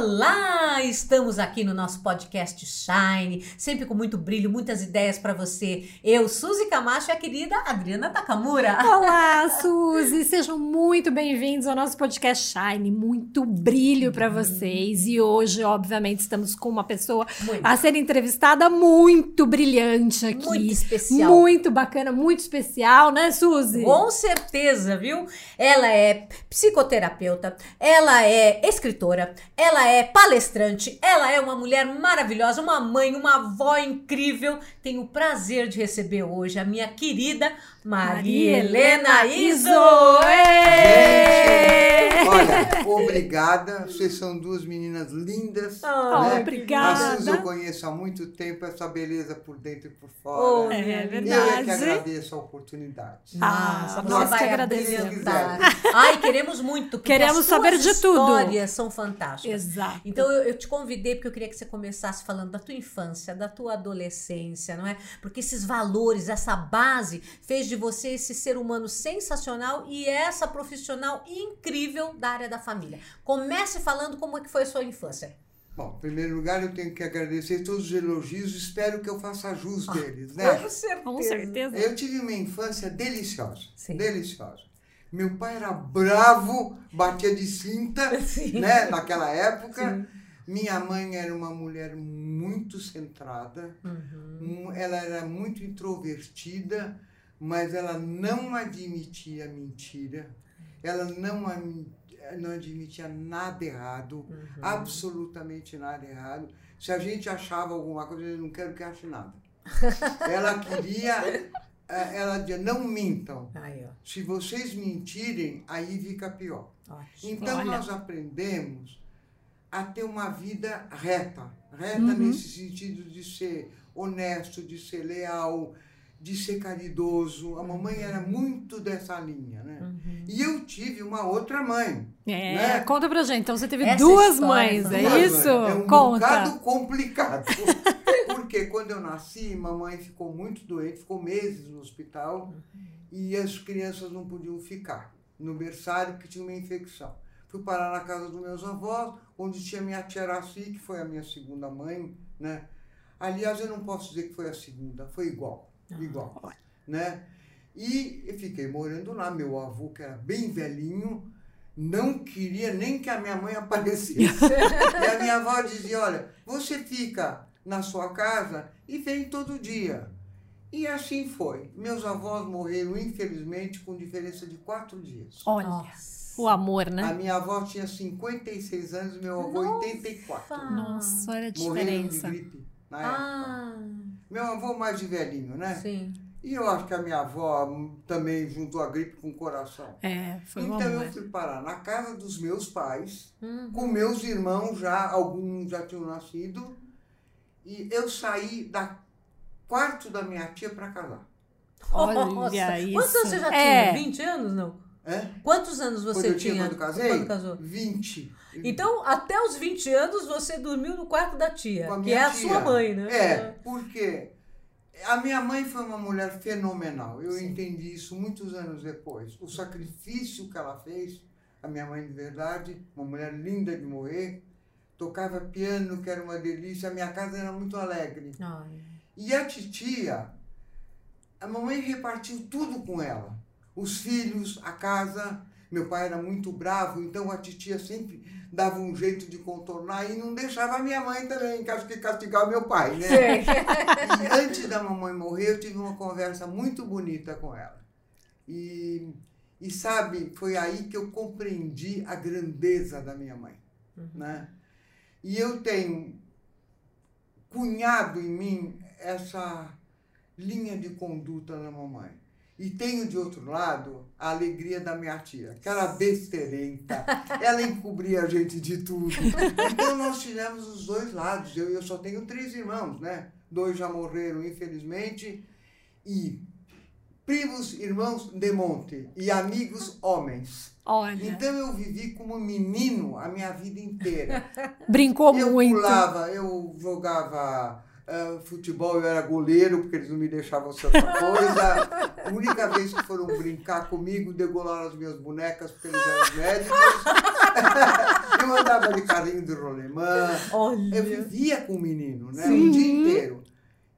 Olá! Estamos aqui no nosso podcast Shine, sempre com muito brilho, muitas ideias para você. Eu, Suzy Camacho e a querida Adriana Takamura. Olá, Suzy! Sejam muito bem-vindos ao nosso podcast Shine. Muito brilho para vocês. E hoje, obviamente, estamos com uma pessoa muito. a ser entrevistada muito brilhante aqui. Muito especial. Muito bacana, muito especial, né, Suzy? Com certeza, viu? Ela é psicoterapeuta, ela é escritora, ela é palestrante, ela é uma mulher maravilhosa, uma mãe, uma avó incrível. Tenho o prazer de receber hoje a minha querida Maria, Helena Iso. Olha, obrigada. Vocês são duas meninas lindas. Oh, né? Obrigada. A Suzy eu conheço há muito tempo, essa beleza por dentro e por fora. Oh, é verdade. Eu é que agradeço a oportunidade. Ah, nós que agradecemos. Ai, queremos muito. Queremos saber de tudo. As histórias são fantásticas. Exato. Então eu, eu te convidei porque eu queria que você começasse falando da tua infância, da tua adolescência, não é? Porque esses valores, essa base fez de você esse ser humano sensacional e essa profissional incrível da área da família. Comece falando como é que foi a sua infância. Bom, em primeiro lugar, eu tenho que agradecer todos os elogios, espero que eu faça jus Ah, deles, né? Com certeza. Com certeza. Eu tive uma infância deliciosa, Sim. deliciosa. Meu pai era bravo, batia de cinta, Sim. né, naquela época. Sim. Minha mãe era uma mulher muito centrada, Uhum. um- ela era muito introvertida, mas ela não admitia mentira, ela não, não admitia nada errado, Uhum. absolutamente nada errado. Se a gente achava alguma coisa, eu não quero que ache nada. ela queria, eh, ela dizia, não mintam. Aí. Se vocês mentirem, aí fica pior. Ótimo. Então Olha. nós aprendemos a ter uma vida reta, reta Uhum. nesse sentido de ser honesto, de ser leal, de ser caridoso. A mamãe era muito dessa linha, né? Uhum. E eu tive uma outra mãe. É, Né? conta pra gente. Então você teve Essa duas história mães, é Duas isso? mães. É um conta. bocado complicado. Porque quando eu nasci, mamãe ficou muito doente, ficou meses no hospital e as crianças não podiam ficar no berçário porque tinha uma infecção. Fui parar na casa dos meus avós, onde tinha minha tia Araci, que foi a minha segunda mãe, né? Aliás, eu não posso dizer que foi a segunda, foi igual, igual, né? E eu fiquei morando lá, meu avô, que era bem velhinho, não queria nem que a minha mãe aparecesse. e a minha avó dizia, olha, você fica na sua casa e vem todo dia. E assim foi. Meus avós morreram, infelizmente, com diferença de quatro dias. Olha, Nossa. o amor, A né? minha avó tinha 56 anos, meu avô Nossa. 84. Nossa, olha a Morreram de diferença. gripe na época. Meu avô mais de velhinho, né? sim. E eu acho que a minha avó também juntou a gripe com o coração. É, foi então eu fui parar na casa dos meus pais, Uhum. com meus irmãos já, alguns já tinham nascido, e eu saí da quarto da minha tia para casar. Olha Nossa. isso. Quantos anos você já É. tinha? 20 anos, não? É? Quantos anos você tinha, tinha quando casei? quando casou? 20. Então, até os 20 anos, você dormiu no quarto da tia, que é a tia. sua mãe, né? É, porque a minha mãe foi uma mulher fenomenal. Eu Sim. entendi isso muitos anos depois. O sacrifício que ela fez, a minha mãe de verdade, uma mulher linda de morrer, tocava piano, que era uma delícia. A minha casa era muito alegre. Ai. E a titia, a mamãe repartiu tudo com ela. Os filhos, a casa. Meu pai era muito bravo, então a titia sempre dava um jeito de contornar e não deixava a minha mãe também, castigar meu pai, né? E antes da mamãe morrer, eu tive uma conversa muito bonita com ela. E, e sabe, foi aí que eu compreendi a grandeza da minha mãe. Né? E eu tenho cunhado em mim essa linha de conduta da mamãe. E tenho, de outro lado, a alegria da minha tia, que era besteirenta, ela encobria a gente de tudo. Então nós tivemos os dois lados. Eu, eu só tenho três irmãos, né? Dois já morreram, infelizmente. E primos, irmãos de monte e amigos homens. Olha, Então eu vivi como menino a minha vida inteira. brincou eu muito. pulava, eu jogava ah, futebol, eu era goleiro, porque eles não me deixavam ser outra coisa. A única vez que foram brincar comigo, degolaram as minhas bonecas, porque eles eram médicos. eu andava de carrinho de rolemã. Olha. Eu vivia com o menino, né? Sim. O dia inteiro.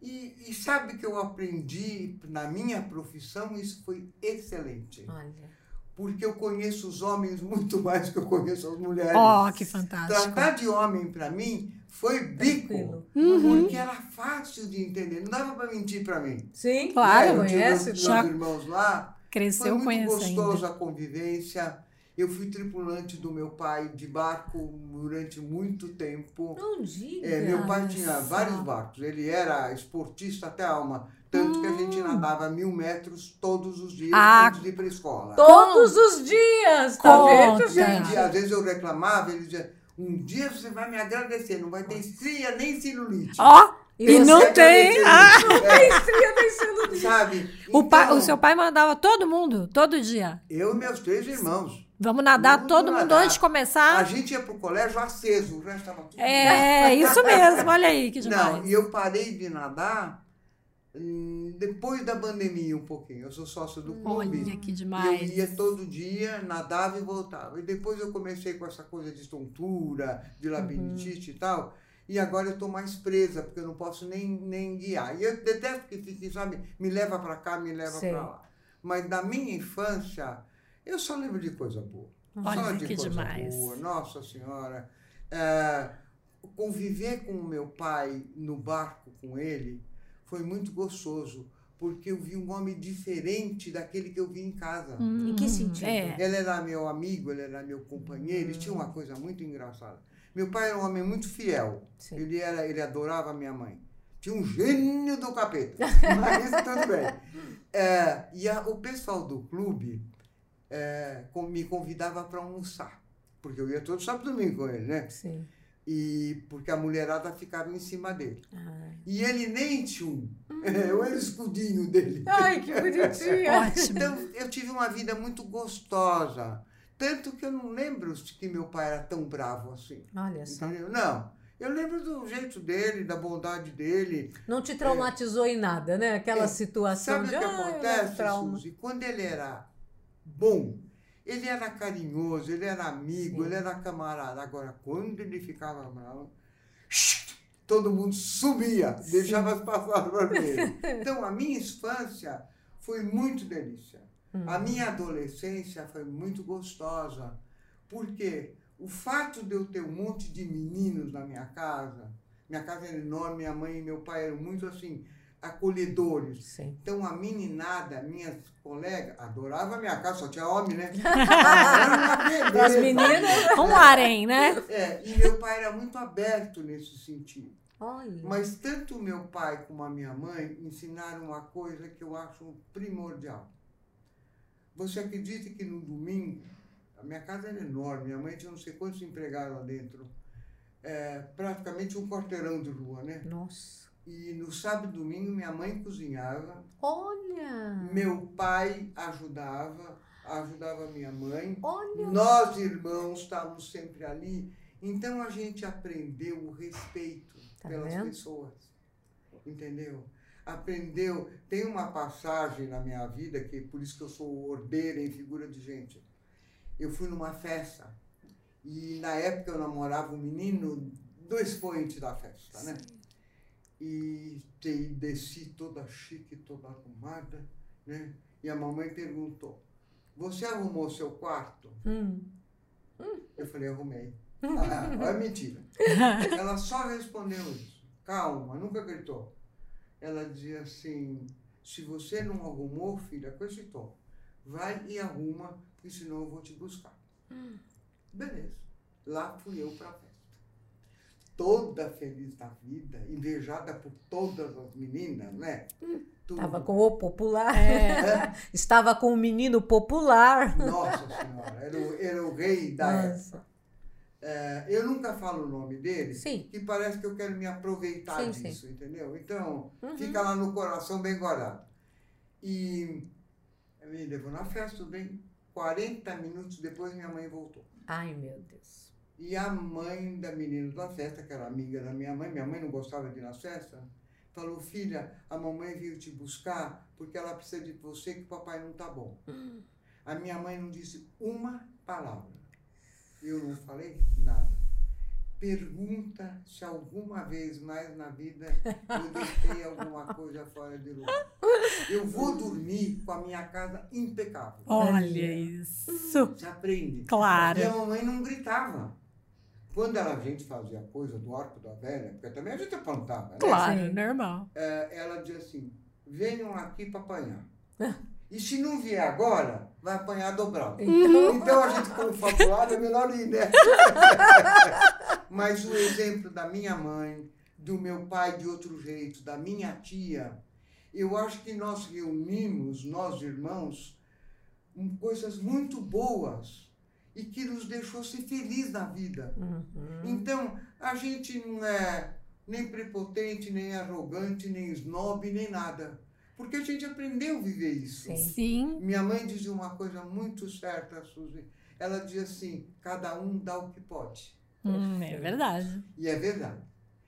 E, e, sabe que eu aprendi na minha profissão, isso foi excelente. Olha. Porque eu conheço os homens muito mais do que eu conheço as mulheres. Oh, que fantástico. Tratar de homem, para mim, foi bico. Uhum. Porque era fácil de entender. Não dava para mentir para mim. Sim, claro, é, conhece. Meus, meus irmãos lá. Cresceu foi muito gostoso ainda. a convivência. Eu fui tripulante do meu pai de barco durante muito tempo. Não diga. É, meu pai tinha vários barcos. Ele era esportista até a alma. Tanto hum. que a gente hum. nadava mil metros todos os dias ah, antes de ir para a escola. Todos os dias, tá vendo? Gente, às vezes eu reclamava, ele dizia, um dia você vai me agradecer, não vai ter estria nem celulite. Ó! Oh. E, não tem. Ah. Não tem estria nem celulite. Sabe? O, então, o seu pai mandava todo mundo, todo dia. Eu e meus três irmãos. Vamos nadar todo mundo nadar. antes de começar. A gente ia pro colégio aceso, o resto estava tudo. É, isso mesmo, olha aí que demais. Não, e eu parei de nadar depois da pandemia um pouquinho. Eu sou sócio do clube. Olha que demais. Eu ia todo dia, nadava e voltava. E depois eu comecei com essa coisa de tontura, de uhum. labirintite uhum. e tal. E agora eu estou mais presa, porque eu não posso nem, nem guiar. E eu detesto que fique, sabe, me leva para cá, me leva para lá. Mas na minha infância eu só lembro de coisa boa. Olha só de que coisa demais. boa. Nossa Senhora. É, conviver com o meu pai no barco com ele foi muito gostoso, porque eu vi um homem diferente daquele que eu vi em casa. Hum, em que sentido? É. Ele era meu amigo, ele era meu companheiro, hum. ele tinha uma hum. coisa muito engraçada. Meu pai era um homem muito fiel. Sim. Ele, era, ele adorava a minha mãe. Tinha um gênio do capeta. Mas tudo bem. É, e a, o pessoal do clube é, me convidava para almoçar, porque eu ia todo sábado e domingo com ele, né? Sim. E porque a mulherada ficava em cima dele. Ai. E ele nem tinha um. Hum. Eu era o escudinho dele. Ai, que bonitinho! então, eu tive uma vida muito gostosa. Tanto que eu não lembro que meu pai era tão bravo assim. Olha só. Entendeu? Não. Eu lembro do jeito dele, da bondade dele. Não te traumatizou é, em nada, né? Aquela é, situação sabe de. Sabe o que acontece, Suzy? Quando ele era bom. Ele era carinhoso, ele era amigo, Sim. ele era camarada. Agora, quando ele ficava bravo, todo mundo subia, Sim. deixava as passadas vermelhas. Então, a minha infância foi muito delícia. Hum. A minha adolescência foi muito gostosa. Porque o fato de eu ter um monte de meninos na minha casa, minha casa era enorme, minha mãe e meu pai eram muito assim, acolhedores. Sim. Então a meninada, minhas colegas, adorava a minha casa, só tinha homem, né? As meninas, um harém, né? É, e meu pai era muito aberto nesse sentido. Olha. Mas tanto meu pai como a minha mãe ensinaram uma coisa que eu acho primordial. Você acredita que no domingo, a minha casa era enorme, minha mãe tinha não sei quantos empregados lá dentro, é, praticamente um quarteirão de rua, né? Nossa. E no sábado e domingo minha mãe cozinhava. Olha! Meu pai ajudava, ajudava minha mãe. Olha! Nós, irmãos, estávamos sempre ali. Então a gente aprendeu o respeito tá pelas vendo? pessoas. Entendeu? Aprendeu. Tem uma passagem na minha vida, que por isso que eu sou ordeira em figura de gente. Eu fui numa festa e na época eu namorava um menino do expoente da festa, né? E desci toda chique, toda arrumada, né? E a mamãe perguntou: Você arrumou seu quarto? Hum. Eu falei: Arrumei. Ah, é mentira. Ela só respondeu isso. Calma, nunca gritou. Ela dizia assim: Se você não arrumou, filha, com esse tom, vai e arruma, porque senão eu vou te buscar. Hum. Beleza. Lá fui eu para festa toda feliz da vida, invejada por todas as meninas, né? Estava com o popular. É. Estava com o menino popular. Nossa Senhora, era o, era o rei da Nossa. época. É, eu nunca falo o nome dele, sim. que parece que eu quero me aproveitar sim, disso, sim. entendeu? Então, uhum. fica lá no coração bem guardado. E me levou na festa, tudo bem. 40 minutos depois, minha mãe voltou. Ai, meu Deus. E a mãe da menina da festa, que era amiga da minha mãe, minha mãe não gostava de ir na festa, falou: Filha, a mamãe veio te buscar porque ela precisa de você, que o papai não tá bom. A minha mãe não disse uma palavra. Eu não falei nada. Pergunta se alguma vez mais na vida eu deixei alguma coisa fora de lugar. Eu vou dormir com a minha casa impecável. Olha isso. Você aprende. Claro. E a mamãe não gritava. Quando a gente fazia coisa do arco da velha, porque também a gente apontava, né? Claro, Sim. normal. É, ela dizia assim: venham aqui para apanhar. E se não vier agora, vai apanhar dobrado. Então- Então a gente, como fabulado, é melhor ir, né? Mas o exemplo da minha mãe, do meu pai de outro jeito, da minha tia, eu acho que nós reunimos, nós irmãos, coisas muito boas e que nos deixou ser feliz na vida. Uhum. Então, a gente não é nem prepotente, nem arrogante, nem snob, nem nada. Porque a gente aprendeu a viver isso. Sim. Sim. Minha mãe dizia uma coisa muito certa, Suzy. Ela dizia assim: cada um dá o que pode. Hum, é verdade. E é verdade.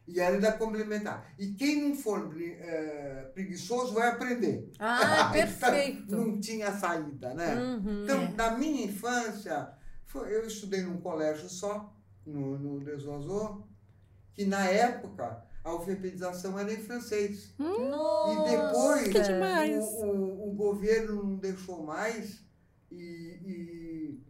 E ela ainda complementar. E quem não for eh, preguiçoso vai aprender. Ah, Então, perfeito. não tinha saída, né? Uhum. Então, na minha infância, foi- eu estudei num colégio só, no, no Desoazô, que na época a alfabetização era em francês. Nossa. E depois que demais. O, o, o governo não deixou mais e, e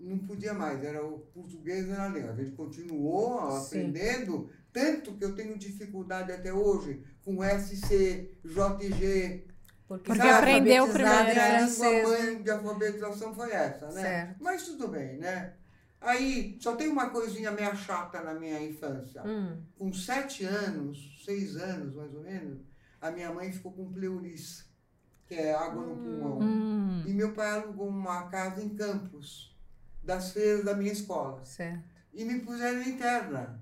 não podia mais, era o português era a língua. A gente continuou Sim. aprendendo, tanto que eu tenho dificuldade até hoje com SC, JG. Porque, Porque aprendeu primeiro, A língua mãe de alfabetização foi essa, né? Certo. Mas tudo bem, né? Aí, só tem uma coisinha meio chata na minha infância. Hum. Com sete anos, seis anos mais ou menos, a minha mãe ficou com pleurice, que é água no pulmão. Hum. E meu pai alugou uma casa em Campos, das feiras da minha escola. Certo. E me puseram interna,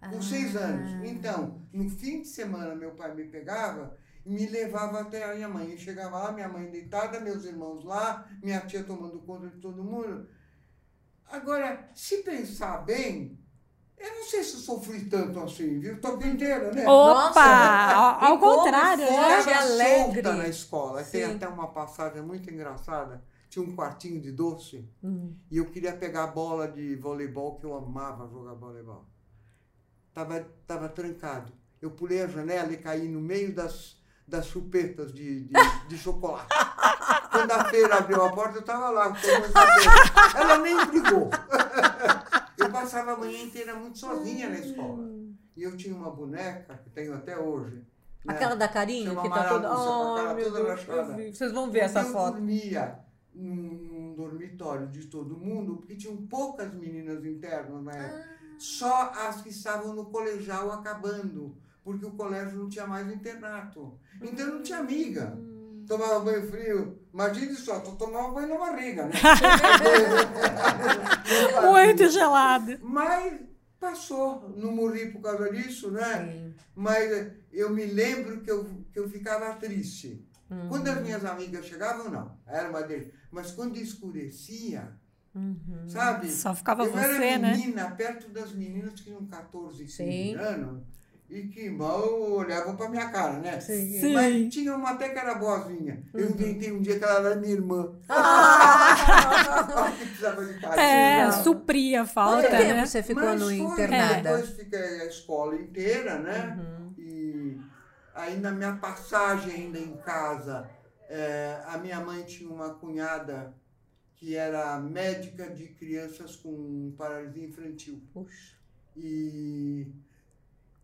com Ah. seis anos. Então, no fim de semana, meu pai me pegava me levava até a minha mãe. Eu chegava lá, minha mãe deitada, meus irmãos lá, minha tia tomando conta de todo mundo. Agora, se pensar bem, eu não sei se eu sofri tanto assim, viu? Tô inteira, né? Opa! Nossa! Ao, contrário, foi? né? Era alegre. solta na escola. Tem Sim. até uma passagem muito engraçada. Tinha um quartinho de doce Hum. e eu queria pegar a bola de voleibol, que eu amava jogar voleibol. Tava, tava trancado. Eu pulei a janela e caí no meio das, das chupetas de, de, de chocolate. Quando a feira abriu a porta, eu estava lá. Ela nem brigou. Eu passava a manhã inteira muito sozinha na escola. E eu tinha uma boneca, que tenho até hoje. né? Aquela da carinha que tá toda. Oh, meu toda Deus, rachada. eu. Vocês vão ver essa eu foto. dormia num, dormitório de todo mundo, porque tinham poucas meninas internas na época. Ah. Só as que estavam no colegial acabando, porque o colégio não tinha mais internato. Então não tinha amiga. Hum. Tomava banho frio. Imagine só, tu tomava banho na barriga, né? Muito gelado. Mas passou, não morri por causa disso, né? Sim. Mas eu me lembro que eu, que eu ficava triste. Uhum. Quando as minhas amigas chegavam, não, era uma deles. Mas quando escurecia, Uhum. sabe? Só ficava eu era você, né? menina, perto das meninas que tinham 14, 15 Sim. anos e que mal olhavam pra minha cara, né? Sim. Sim. Mas tinha uma até que era boazinha. Eu inventei um dia que ela era minha irmã. Ah! Que precisava de carinho. É, supria a falta, Quanto tempo né? você ficou Mas no foi, internada? Depois fiquei a escola inteira, né? Uhum. E aí na minha passagem ainda em casa, eh, a minha mãe tinha uma cunhada que era médica de crianças com paralisia infantil. Puxa. E,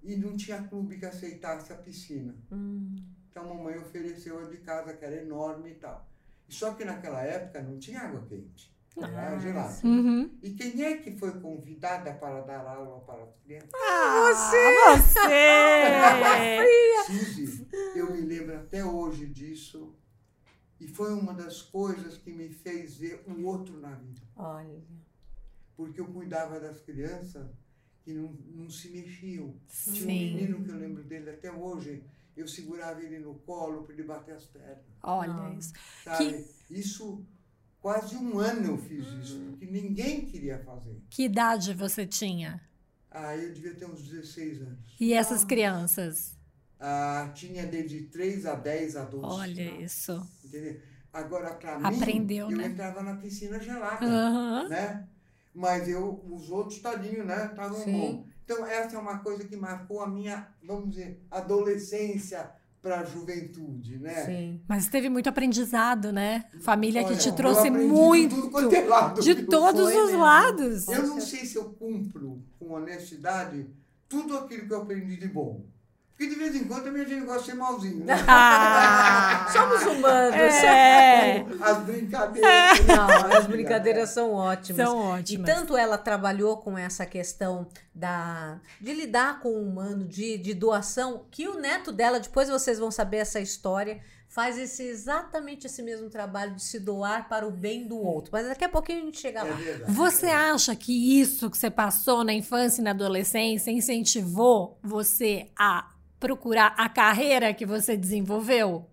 e não tinha clube que aceitasse a piscina. Hum. Então a mamãe ofereceu a de casa, que era enorme e tal. Só que naquela época não tinha água quente. Era Ah, gelada. sim. Uhum. E quem é que foi convidada para dar aula para as crianças? Ah, você! Suzy, eu me lembro até hoje disso. E foi uma das coisas que me fez ver o outro na vida. Olha. Porque eu cuidava das crianças que não, não se mexiam. Tinha um Sim. menino que eu lembro dele até hoje. Eu segurava ele no colo para ele bater as pernas. Olha Ah. isso. Sabe? Isso, quase um ano eu fiz isso. Porque ninguém queria fazer. Que idade você tinha? Ah, eu devia ter uns 16 anos. E essas crianças? Ah, tinha desde 3 a 10 a 12. Olha isso. Entendeu? Agora, para mim, Aprendeu, eu né? entrava na piscina gelada, Aham. né? Mas eu, os outros, tadinho, né? Estavam bom. Então, essa é uma coisa que marcou a minha, vamos dizer, adolescência para a juventude, né? Sim. Mas teve muito aprendizado, né? Família Olha, que te trouxe muito de, é lado, de todos os mesmo. lados. Eu não sei se eu cumpro com honestidade tudo aquilo que eu aprendi de bom. Porque de vez em quando também a gente gosta de ser malzinho. Né? Ah, somos humanos. É. As brincadeiras. Não, as brincadeiras são ótimas. São ótimas. E tanto ela trabalhou com essa questão da, de lidar com o humano, de, de doação, que o neto dela, depois vocês vão saber essa história, faz esse exatamente esse mesmo trabalho de se doar para o bem do outro. Mas daqui a pouquinho a gente chega é lá. Verdade, você é acha que isso que você passou na infância e na adolescência incentivou você a procurar a carreira que você desenvolveu?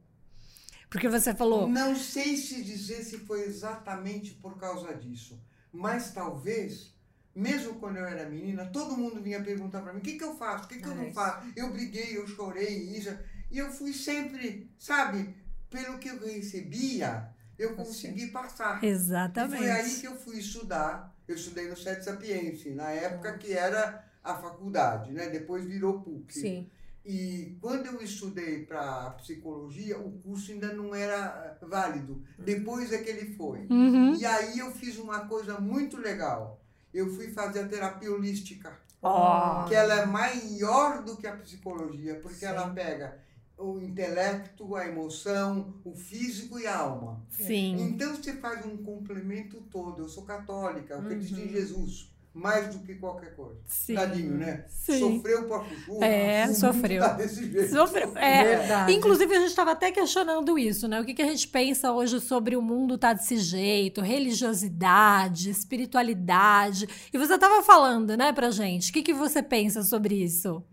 Porque você falou. Não sei se dizer se foi exatamente por causa disso, mas talvez, mesmo quando eu era menina, todo mundo vinha perguntar para mim: o que, que eu faço? O que, que eu não faço? Eu briguei, eu chorei, isso. E eu fui sempre, sabe, pelo que eu recebia, eu consegui passar. Exatamente. E foi aí que eu fui estudar. Eu estudei no Sete Sapiense, na época que era a faculdade, né? Depois virou PUC. Sim. E quando eu estudei para psicologia, o curso ainda não era válido. Depois é que ele foi. Uhum. E aí eu fiz uma coisa muito legal. Eu fui fazer a terapia holística. Oh. Que ela é maior do que a psicologia, porque Sim. ela pega o intelecto, a emoção, o físico e a alma. Sim. Então você faz um complemento todo. Eu sou católica, eu acredito uhum. em Jesus mais do que qualquer coisa. Sim. Tadinho, né? Sim. Sofreu por chuva. É, sofreu. Tá desse jeito. Sofreu. É. Verdade. Inclusive, a gente estava até questionando isso, né? O que, que a gente pensa hoje sobre o mundo tá desse jeito, religiosidade, espiritualidade. E você estava falando, né, pra gente. O que, que você pensa sobre isso?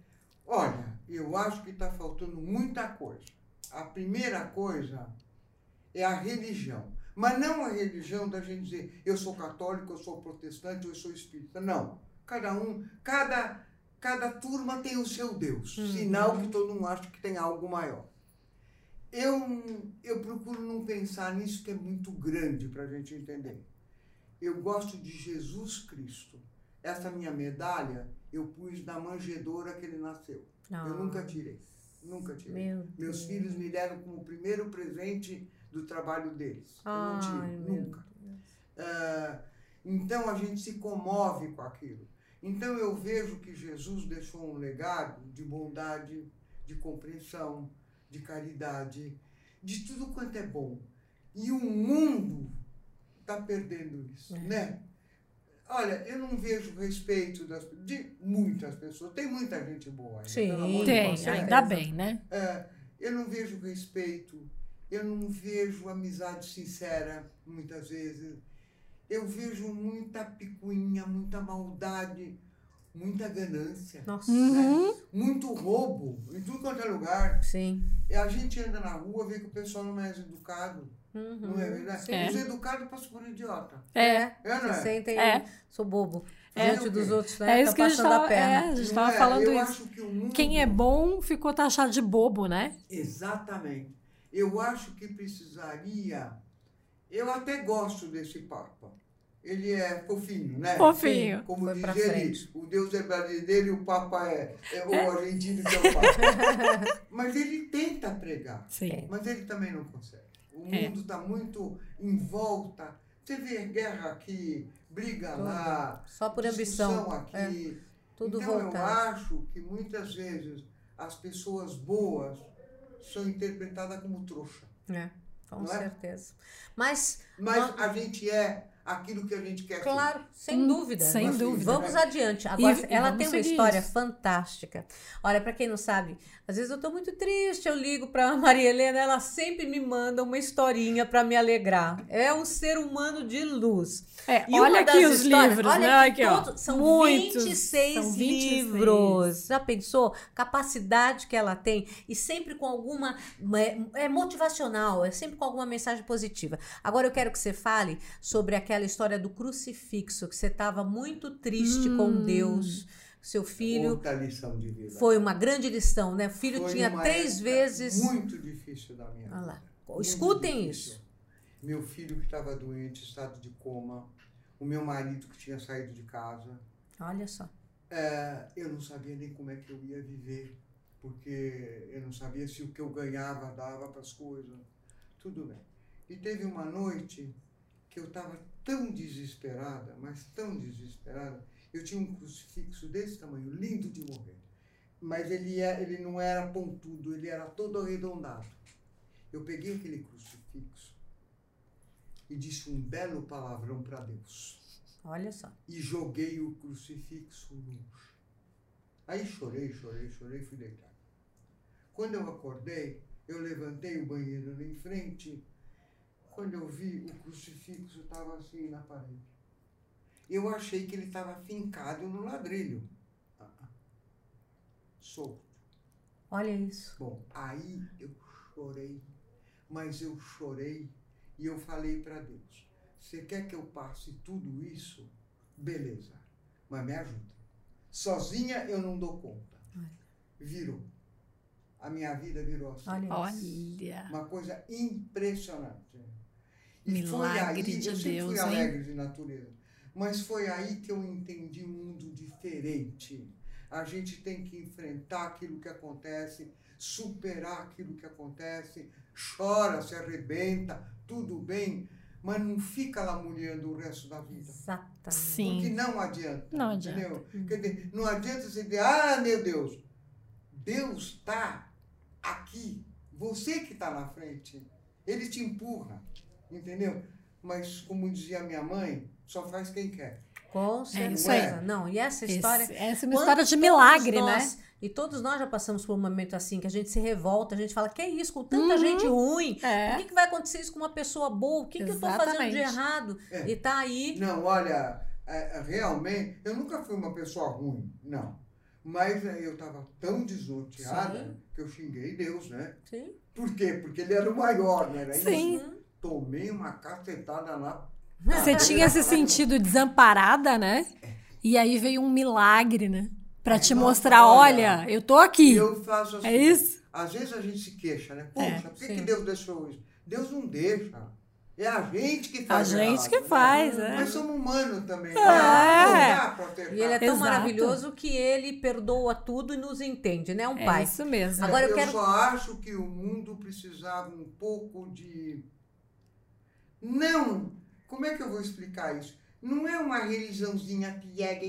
Olha, eu acho que está faltando muita coisa. A primeira coisa é a religião. Mas não a religião da gente dizer eu sou católico, eu sou protestante, eu sou espírita. Não. Cada um, cada, cada turma tem o seu Deus. Uhum. Sinal que todo mundo acha que tem algo maior. Eu, eu procuro não pensar nisso que é muito grande para a gente entender. Eu gosto de Jesus Cristo. Essa minha medalha eu pus na manjedoura que ele nasceu. Eu nunca tirei. Nunca tirei. Meu Meus Deus. filhos me deram como primeiro presente do trabalho deles. Ai, eu não tive, nunca. Uh, então a gente se comove com aquilo. Então eu vejo que Jesus deixou um legado de bondade, de compreensão, de caridade, de tudo quanto é bom. E o mundo está perdendo isso, é. né? Olha, eu não vejo respeito das, de muitas pessoas. Tem muita gente boa ainda. Sim, tem, ainda bem, né? É, eu não vejo respeito eu não vejo amizade sincera, muitas vezes. Eu vejo muita picuinha, muita maldade, muita ganância. Nossa. Uhum. Né? Muito roubo, em tudo quanto é lugar. Sim. E a gente anda na rua, vê que o pessoal não é educado. Uhum. Não é verdade? É. Os educados passam por idiota. É. É, não é? Se sentem, É. sou bobo. É. Diante dos outros, né? É isso tá que a gente passando a tava, é, perna. a gente Não tava é? falando eu isso. Acho que o mundo... Quem é bom ficou taxado de bobo, né? Exatamente. Eu acho que precisaria. Eu até gosto desse Papa. Ele é fofinho, né? Fofinho. Sim, como Foi diz ele, o Deus é brasileiro e o Papa é, é o argentino que é o Papa. mas ele tenta pregar, Sim. mas ele também não consegue. O É. mundo está muito em volta. Você vê guerra aqui, briga Tudo. lá, Só por ambição. É, aqui. tudo então eu voltado. acho que muitas vezes as pessoas boas são interpretadas como trouxa. É, com Não é? certeza. Mas, Mas Não. a gente é aquilo que a gente quer claro, sem Hum, dúvida. sem Mas, dúvida. Vamos adiante. Agora, E- e ela vamos tem uma história isso. fantástica. Olha, pra quem não sabe, às vezes eu tô muito triste, eu ligo pra Maria Helena, ela sempre me manda uma historinha pra me alegrar. É um ser humano de luz. É, E olha aqui das os histórias- livros, olha né? que Aqui, ó. todos- São Muitos, 26 são 26. livros. Já pensou? Capacidade que ela tem e sempre com alguma é, é motivacional, é sempre com alguma mensagem positiva. Agora eu quero que você fale sobre aquela história do crucifixo, que você estava muito triste com Hum. Deus. Seu filho Outra lição de vida. foi uma grande lição, né? O filho Foi tinha uma três época vezes. Muito difícil da minha Olha lá. vida. Muito Escutem difícil. isso. Meu filho que estava doente, estado de coma. o meu marido que tinha saído de casa. Olha só. É, eu não sabia nem como é que eu ia viver, porque eu não sabia se o que eu ganhava dava para as coisas. Tudo bem. E teve uma noite que eu estava tão desesperada, mas tão desesperada. Eu tinha um crucifixo desse tamanho, lindo de morrer. Mas ele, é, ele não era pontudo, ele era todo arredondado. Eu peguei aquele crucifixo e disse um belo palavrão para Deus. Olha só. E joguei o crucifixo no chão. Aí chorei, chorei, chorei, fui deitar. Quando eu acordei, eu levantei o banheiro ali em frente. Quando eu vi, o crucifixo estava assim na parede. Eu achei que ele estava fincado no ladrilho. Ah, ah. Solto. Olha isso. Bom, aí eu chorei, mas eu chorei e eu falei para Deus: você quer que eu passe tudo isso? Beleza, mas me ajuda. Sozinha eu não dou conta. Virou. A minha vida virou assim. Olha. Uma coisa impressionante. E Milagre foi aí, de eu Deus, fui hein? alegre de natureza. Mas foi aí que eu entendi um mundo diferente. A gente tem que enfrentar aquilo que acontece, superar aquilo que acontece, chora, se arrebenta, tudo bem, mas não fica lá mulhando o resto da vida. Exatamente. Porque Sim. não adianta. Não adianta. Entendeu? Quer dizer, não adianta você dizer, ah, meu Deus, Deus está aqui, você que está na frente, Ele te empurra, entendeu? Mas, como dizia minha mãe, só faz quem quer. Com isso certeza. aí. Não, e essa Esse- história. essa é uma história de todos milagre, né? nós- E todos nós já passamos por um momento assim, que a gente se revolta, a gente fala, que é isso, com tanta gente ruim, É. por que, que vai acontecer isso com uma pessoa boa? O que, que eu tô fazendo de errado? É. E tá aí. Não, olha, é, é, realmente, eu nunca fui uma pessoa ruim, não. Mas é, eu estava tão desnorteada Sim. que eu xinguei Deus, né? Sim. Por quê? Porque ele era o maior, não era Sim. isso? Tomei uma cacetada lá. Você tinha se sentido desamparada, né? E aí veio um milagre, né? Pra te Nossa, mostrar, olha, olha, eu tô aqui. E eu faço assim. É isso? Às vezes a gente se queixa, né? É, Poxa, por que, que Deus deixou isso? Deus não deixa. É a gente que A faz gente errado, que né? faz, é. Mas somos humanos também. É. né? E ele é tão Exato. maravilhoso que ele perdoa tudo e nos entende, né? Um É pai. isso mesmo. Agora eu eu quero- só acho que o mundo precisava um pouco de. Não! Como é que eu vou explicar isso? Não é uma religiãozinha piega,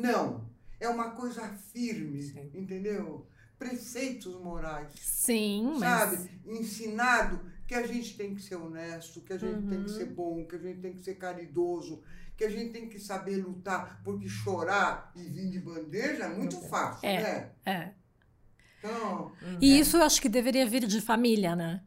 não. É uma coisa firme, Sim. entendeu? Preceitos morais, Sim, mas. sabe? Ensinado que a gente tem que ser honesto, que a gente tem que Uhum. ser bom, que a gente tem que ser caridoso, que a gente tem que saber lutar, porque chorar e vir de bandeja é muito fácil, É. né? É. Então, E isso eu acho que deveria vir de família, né?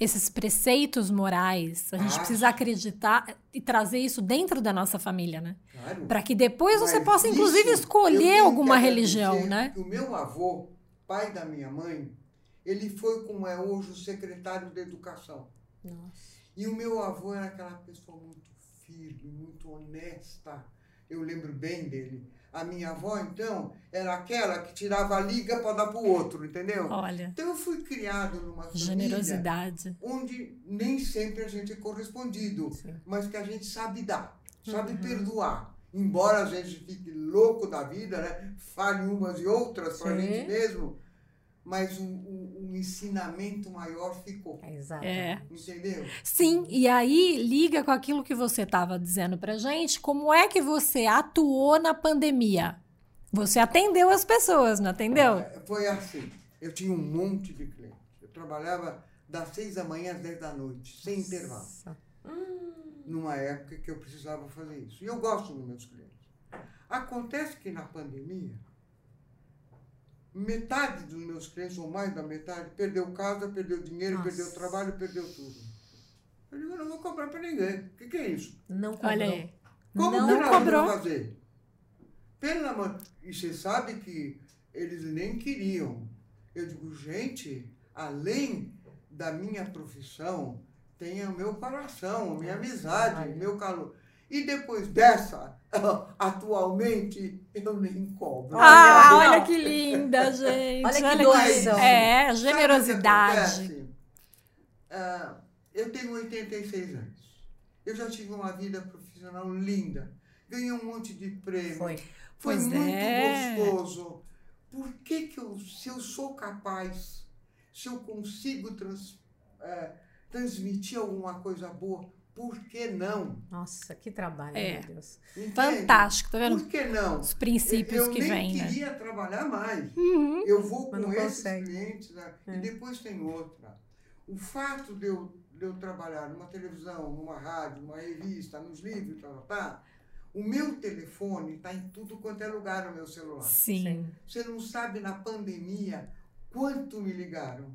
Esses preceitos morais, a gente Acho. precisa acreditar e trazer isso dentro da nossa família, né? claro. Para que depois você Mas possa, isso inclusive, escolher alguma religião, né? O meu avô, pai da minha mãe, ele foi como é hoje o secretário da educação. Nossa. E o meu avô era aquela pessoa muito firme, muito honesta. Eu lembro bem dele. A minha avó, então, era aquela que tirava a liga para dar para o outro, entendeu? Olha, Então eu fui criado numa generosidade. onde nem sempre a gente é correspondido, Sim. mas que a gente sabe dar, sabe Uhum. perdoar. Embora a gente fique louco da vida, né? Fale umas e outras para a gente mesmo, mas um, um- um ensinamento maior ficou. Exato. É. Entendeu? Sim, e aí liga com aquilo que você estava dizendo pra gente. Como é que você atuou na pandemia? Você atendeu as pessoas, não atendeu? É, Foi assim. Eu tinha um monte de clientes. Eu trabalhava das seis da manhã às dez da noite, sem intervalo. Nossa. numa época que eu precisava fazer isso. E eu gosto dos meus clientes. Acontece que na pandemia, metade dos meus clientes, ou mais da metade, perdeu casa, perdeu dinheiro, Nossa. perdeu trabalho, perdeu tudo. Eu digo, eu não vou cobrar para ninguém. O que, que é isso? Não cobrou. Olha aí. Como Não que cobrou. fazer? Pelo amor... E você sabe que eles nem queriam. Eu digo, gente, além da minha profissão, tem o meu coração, a minha amizade, olha. meu calor. E depois dessa, atualmente, eu nem cobro. Ah, Olha. olha que linda, gente. Olha que doação. É, Sabe o que generosidade. Ah, eu tenho 86 anos. Eu já tive uma vida profissional linda. Ganhei um monte de prêmio. Foi. Foi Pois muito é. gostoso. Por que, que eu, se eu sou capaz, se eu consigo trans- é, transmitir alguma coisa boa, por que não? Nossa, que trabalho, É. meu Deus. Entende? Fantástico, tá vendo? Por que não? Os princípios eu que nem vêm, né? queria trabalhar mais. Uhum. Eu vou Mas com esses consegue. clientes né? É. e depois tem outra. O fato de eu, de eu trabalhar numa televisão, numa rádio, numa revista, nos livros, tá, tá, tá, o meu telefone está em tudo quanto é lugar no meu celular. Sim. Você não sabe na pandemia quanto me ligaram.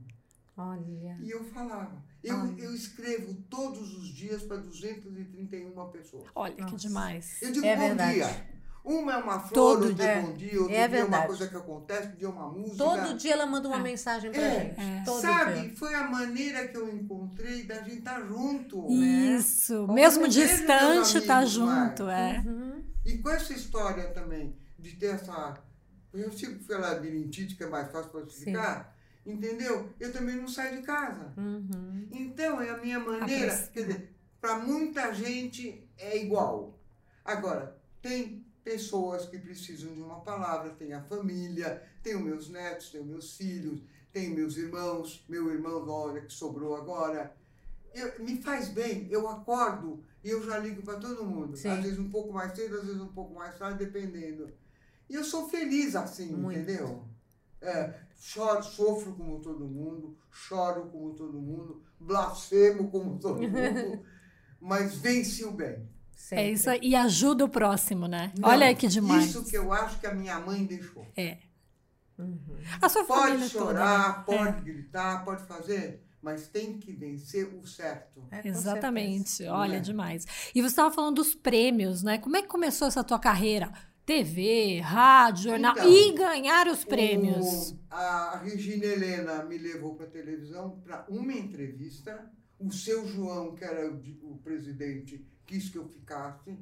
Olha. E eu falava. Eu, eu escrevo todos os dias para 231 pessoas. Olha que Nossa. demais. Eu digo É bom verdade. dia. Uma é uma flor, Todo outro dia. é bom dia, outro É dia é uma verdade. coisa que acontece, outro dia é uma música. Todo dia ela manda uma É. mensagem pra É. gente. É. Todo Sabe, dia. foi a maneira que eu encontrei da gente estar junto. Isso. Como Mesmo distante, meus tá junto, é. Uhum. E com essa história também de ter essa. Eu sigo falar de lintite, que é mais fácil para explicar. Entendeu? Eu também não saio de casa. Uhum. Então, é a minha maneira. Aproxima. Quer dizer, para muita gente é igual. Agora, tem pessoas que precisam de uma palavra, tem a família, tem os meus netos, tem os meus filhos, tem meus irmãos, meu irmão, olha, que sobrou agora. Eu- me faz bem, eu acordo e eu já ligo para todo mundo. Sim. Às vezes um pouco mais cedo, às vezes um pouco mais tarde, dependendo. E eu sou feliz assim, Muito. entendeu? É, choro, sofro como todo mundo, choro como todo mundo, blasfemo como todo mundo, mas vence o bem. É Sempre. isso aí. E ajuda o próximo, né? Não, Olha que demais. Isso que eu acho que a minha mãe deixou. É. Uhum. A sua Pode família chorar, toda. né? pode gritar, pode fazer, mas tem que vencer o certo. É, Exatamente. certeza. Olha, É. demais. E você estava falando dos prêmios, né? Como é que começou essa tua carreira? TV, rádio, jornal Então, e ganhar os prêmios. O- a Regina Helena me levou para a televisão para uma entrevista. O seu João, que era o, o presidente, quis que eu ficasse.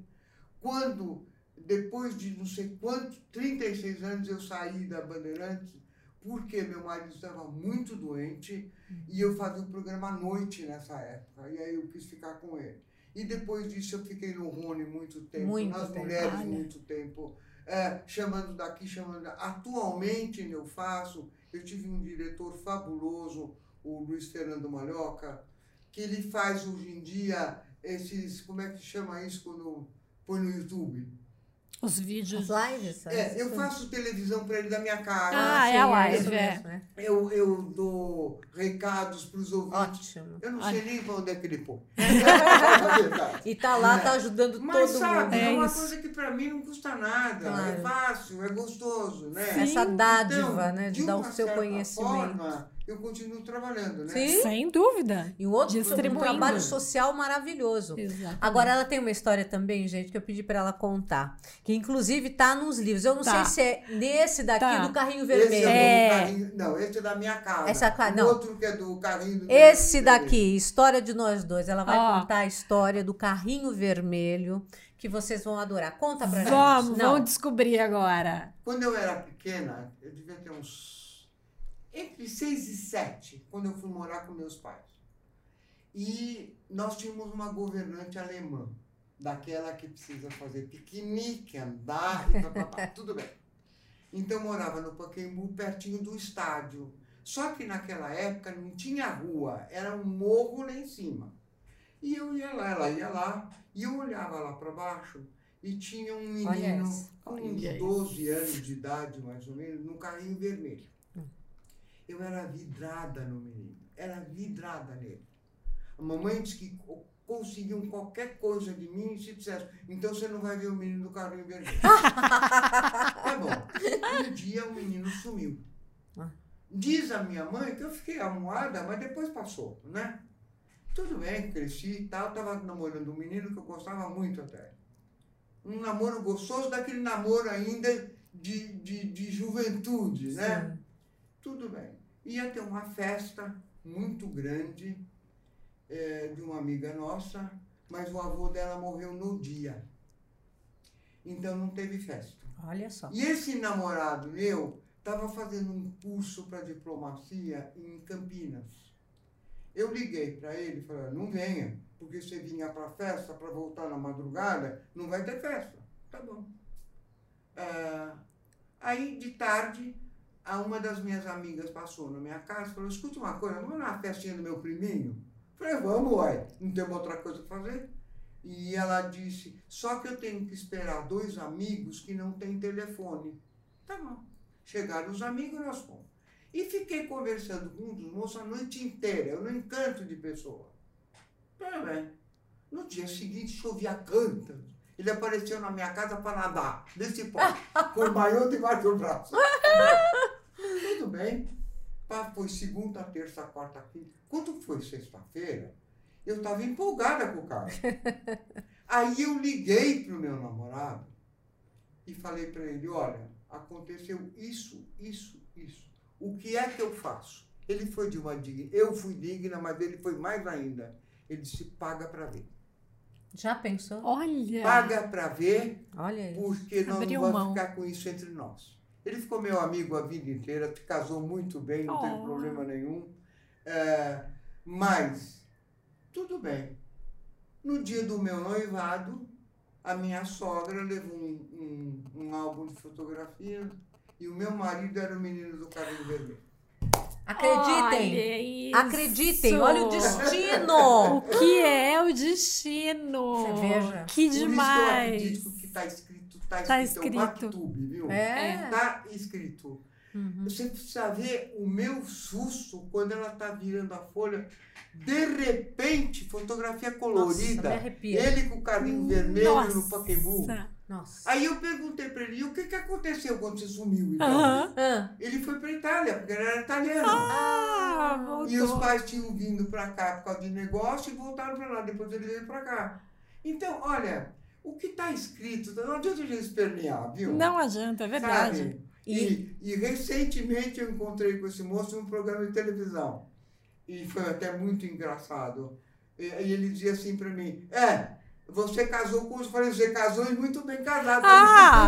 Quando, depois de não sei quantos, 36 anos, eu saí da Bandeirantes, porque meu marido estava muito doente e eu fazia o programa à noite nessa época. E aí eu quis ficar com ele. E depois disso eu fiquei no Rony muito tempo, Muito nas tempo. mulheres muito tempo, é, chamando daqui, chamando da... Atualmente eu faço, eu tive um diretor fabuloso, o Luiz Fernando Malhoca, que ele faz hoje em dia esses, como é que chama isso quando põe no YouTube? Os vídeos. As lives? É, eu faço televisão para ele da minha casa. Ah, é a live, isso é. mesmo, é. Eu, eu dou recados para os ouvintes. Ótimo. Eu não Olha. sei nem para onde é que ele põe. É verdade. E tá lá, tá ajudando Mas todo sabe, mundo. é, É uma isso. coisa que para mim não custa nada. Claro. É fácil, é gostoso, né? Essa dádiva, Então, né? De, de dar o seu conhecimento. forma, eu continuo trabalhando, né? Sim. Sem dúvida. E um outro um trabalho social maravilhoso. Exato. Agora, ela tem uma história também, gente, que eu pedi pra ela contar. Que inclusive tá nos livros. Eu não Tá. sei se é nesse daqui Tá. do carrinho Esse vermelho. É. é do carrinho, não, esse é da minha casa. Essa ca- O não. outro que é do carrinho do Esse do- daqui, História de Nós Dois. Ela vai Ó. contar a história do carrinho vermelho, que vocês vão adorar. Conta pra Vamos, gente. Não. vamos descobrir agora. Quando eu era pequena, eu devia ter uns. Entre seis e sete, quando eu fui morar com meus pais. E nós tínhamos uma governante alemã, daquela que precisa fazer piquenique, andar e papapá, tudo bem. Então eu morava no Pacaembu, pertinho do estádio. Só que naquela época não tinha rua, era um morro lá em cima. E eu ia lá, ela ia lá, e eu olhava lá para baixo e tinha um menino com uns isso. 12 anos de idade, mais ou menos, num carrinho vermelho. Eu era vidrada no menino, era vidrada nele. A mamãe disse que co- conseguiam qualquer coisa de mim se dissesse, então você não vai ver o menino do carrinho vermelho. tá bom. Um dia o menino sumiu. Ah. Diz a minha mãe que eu fiquei amuada, mas depois passou, né? Tudo bem, cresci e tal, tava namorando um menino que eu gostava muito até. Um namoro gostoso, daquele namoro ainda de, de, de juventude, né? Sim. Tudo bem. Ia ter uma festa muito grande eh, de uma amiga nossa, mas o avô dela morreu no dia. Então não teve festa. Olha só. E esse namorado meu estava fazendo um curso para diplomacia em Campinas. Eu liguei para ele e falei, não venha, porque você vinha para a festa para voltar na madrugada, não vai ter festa. Tá bom. É, aí, de tarde, uma das minhas amigas passou na minha casa e falou: escuta uma coisa, vamos na festinha do meu priminho? Falei, vamos, uai, não tem outra coisa para fazer. E ela disse: só que eu tenho que esperar dois amigos que não têm telefone. Tá bom. Chegaram os amigos, nós fomos. E fiquei conversando com um dos moços a noite inteira, eu não encanto de pessoa. Tá bem. No dia seguinte chovia canta. Ele apareceu na minha casa para nadar, desse pó, com o maiô debaixo do braço. Bem. Foi segunda, terça, quarta, quinta. Quando foi sexta-feira, eu estava empolgada com o cara. Aí eu liguei para o meu namorado e falei para ele: olha, aconteceu isso, isso, isso. O que é que eu faço? Ele foi de uma digna. Eu fui digna, mas ele foi mais ainda. Ele disse: paga para ver. Já pensou? Olha! Paga para ver, Olha porque nós não vamos ficar com isso entre nós. Ele ficou meu amigo a vida inteira, casou muito bem, não oh. teve problema nenhum. É, mas, tudo bem. No dia do meu noivado, a minha sogra levou um, um, um álbum de fotografia e o meu marido era o menino do cabelo vermelho. Acreditem. Olha acreditem, olha o destino. o que é o destino? Você veja. Que Por demais. Isso que eu acredito que está escrito, está tá escrito. Tá escrito. É um viu? É. Está escrito. Uhum. Você precisa ver o meu susto quando ela está virando a folha. De repente, fotografia colorida. Nossa, ele com o carrinho vermelho Nossa. no Paquembu. Nossa. Aí eu perguntei para ele, e o que, que aconteceu quando você sumiu? Então? Uhum. Ele foi para Itália, porque ele era italiano. Ah, e os pais tinham vindo para cá por causa de negócio e voltaram para lá. Depois ele veio para cá. Então, olha, o que está escrito, não adianta a gente espernear, viu? Não adianta, é verdade. Sabe? E, e, recentemente eu encontrei com esse moço num programa de televisão. E foi até muito engraçado. E, e ele dizia assim para mim: É, você casou com os falei, você casou e muito bem casado. Ah,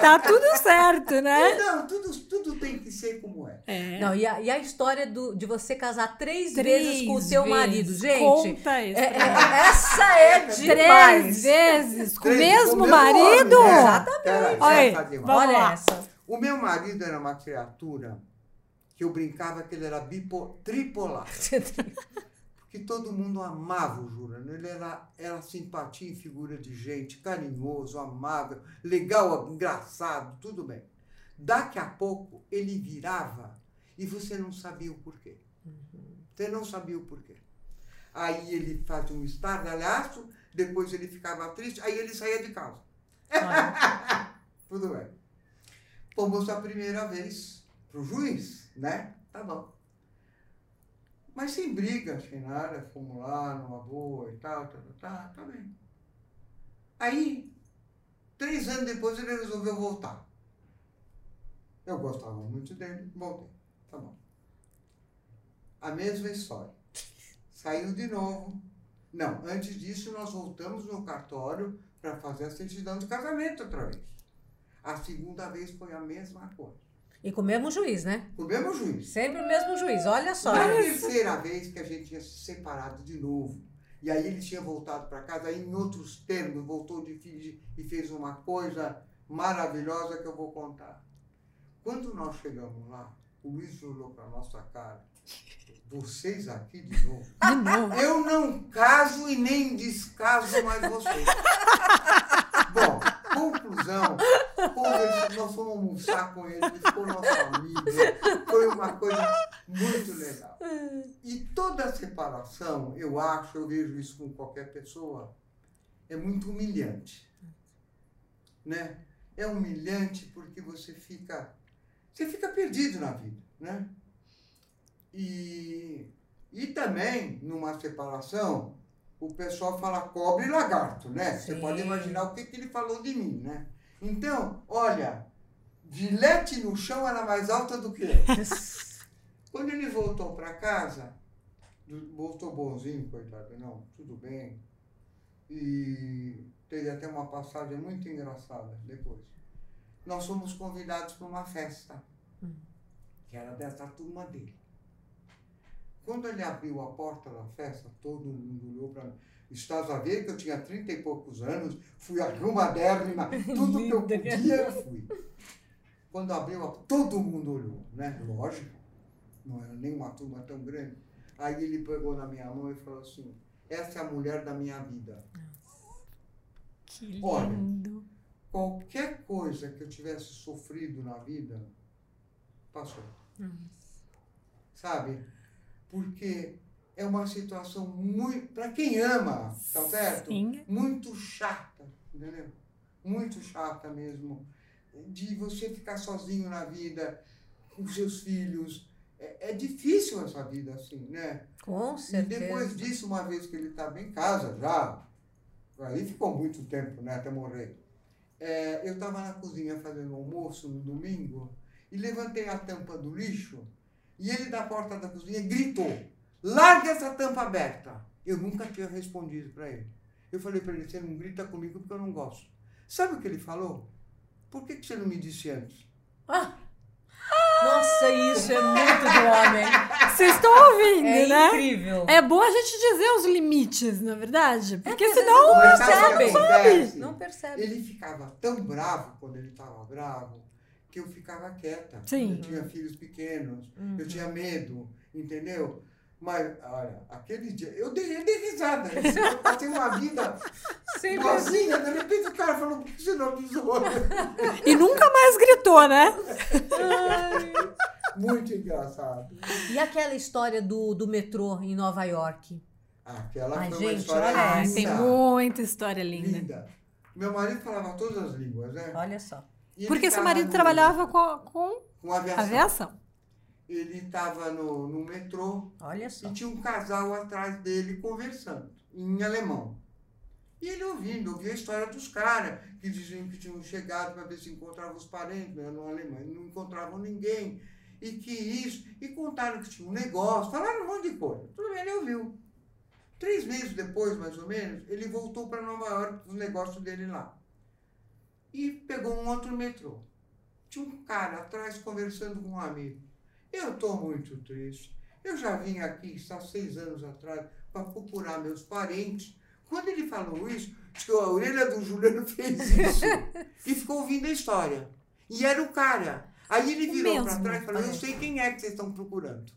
tá tudo certo, né? Não, tudo é. Não, e a, e a história do, de você casar três, três vezes com o seu vezes. marido, gente. Conta isso. É, é, essa é demais. Três vezes com o mesmo marido? Homem, né? Exatamente. Olha, Olha essa. O meu marido era uma criatura que eu brincava que ele era bipo, tripolar. Porque todo mundo amava o Jurano. Ele era, era simpatia em figura de gente, carinhoso, amável, legal, engraçado, tudo bem. Daqui a pouco ele virava e você não sabia o porquê. Você não sabia o porquê. Aí ele fazia um estardalhaço, depois ele ficava triste, aí ele saía de casa. tudo bem. Fomos a primeira vez pro juiz, né? Tá bom. Mas sem briga, sem nada, fomos lá numa boa e tal, tá, tá, tá, tá bem. Aí, três anos depois, ele resolveu voltar. Eu gostava muito dele, voltei. Tá bom. A mesma história. Saiu de novo. Não, antes disso, nós voltamos no cartório para fazer a certidão de casamento outra vez. A segunda vez foi a mesma coisa. E com o mesmo juiz, né? Com o mesmo juiz. Sempre o mesmo juiz, olha só. Na terceira vez que a gente tinha se separado de novo. E aí ele tinha voltado para casa, aí em outros termos, voltou de e fez uma coisa maravilhosa que eu vou contar. Quando nós chegamos lá, o Luiz olhou para nossa cara. Vocês aqui de novo? De novo. Eu não caso e nem descaso mais vocês. Bom, conclusão, nós fomos almoçar com ele, ele ficou nosso amigo. Foi uma coisa muito legal. E toda separação, eu acho, eu vejo isso com qualquer pessoa, é muito humilhante. Né? É humilhante porque você fica, você fica perdido na vida, né? E, e também, numa separação, o pessoal fala cobre e lagarto, né? Sim. Você pode imaginar o que, que ele falou de mim, né? Então, olha, Gilete no chão era mais alta do que eu. Quando ele voltou para casa, voltou bonzinho, coitado, não, tudo bem. E teve até uma passagem muito engraçada depois. Nós fomos convidados para uma festa, hum. que era dessa turma dele. Quando ele abriu a porta da festa, todo mundo olhou para mim. Estás a ver que eu tinha 30 e poucos anos, fui arrumadérrima, tudo que eu podia eu fui. Quando abriu, a- todo mundo olhou, né? Lógico, não era nem uma turma tão grande. Aí ele pegou na minha mão e falou assim: Essa é a mulher da minha vida. Que Olha. Qualquer coisa que eu tivesse sofrido na vida, passou. Sabe? Porque é uma situação muito. Para quem ama, tá certo? Sim. Muito chata, entendeu? Muito chata mesmo. De você ficar sozinho na vida, com seus filhos. É, é difícil essa vida assim, né? Com E certeza. depois disso, uma vez que ele estava em casa já, aí ficou muito tempo, né, até morrer. É, eu estava na cozinha fazendo almoço no domingo e levantei a tampa do lixo e ele da porta da cozinha gritou: larga essa tampa aberta. Eu nunca tinha respondido para ele. Eu falei para ele: você não grita comigo porque eu não gosto. Sabe o que ele falou? Por que, que você não me disse antes? Ah! Nossa, isso é muito do homem. Vocês estão ouvindo, É né? incrível. É bom a gente dizer os limites, na verdade. Porque porque senão. Mas sabe o? Não percebe. Ele ficava tão bravo quando ele estava bravo que eu ficava quieta. Sim. Eu tinha filhos pequenos, Uhum. eu tinha medo, entendeu? Mas, olha, aquele dia, eu dei, eu dei risada. Eu passei uma vida Sempre boazinha, de repente o cara falou, por que você não avisou? E nunca mais gritou, né? Muito engraçado. E aquela história do, do metrô em Nova York? Aquela Ai, foi gente, uma história olha essa. tem linda. muita história linda. linda. Meu marido falava todas as línguas, né? Olha só. E Porque seu marido no- trabalhava com, com com aviação. aviação. Ele estava no, no metrô. E tinha um casal atrás dele conversando, em alemão. E ele ouvindo, ouvia a história dos caras, que diziam que tinham chegado para ver se encontravam os parentes, né, no alemão, e não encontravam ninguém. E que isso, e contaram que tinha um negócio, falaram um monte de coisa. Tudo bem, ele ouviu. Três meses depois, mais ou menos, ele voltou para Nova York, os negócios dele lá. E pegou um outro metrô. Tinha um cara atrás conversando com um amigo. Eu estou muito triste. Eu já vim aqui há seis anos atrás para procurar meus parentes. Quando ele falou isso, que a orelha do Juliano fez isso. e ficou ouvindo a história. E era o cara. Aí ele virou para trás e falou: Eu sei quem é que vocês estão procurando.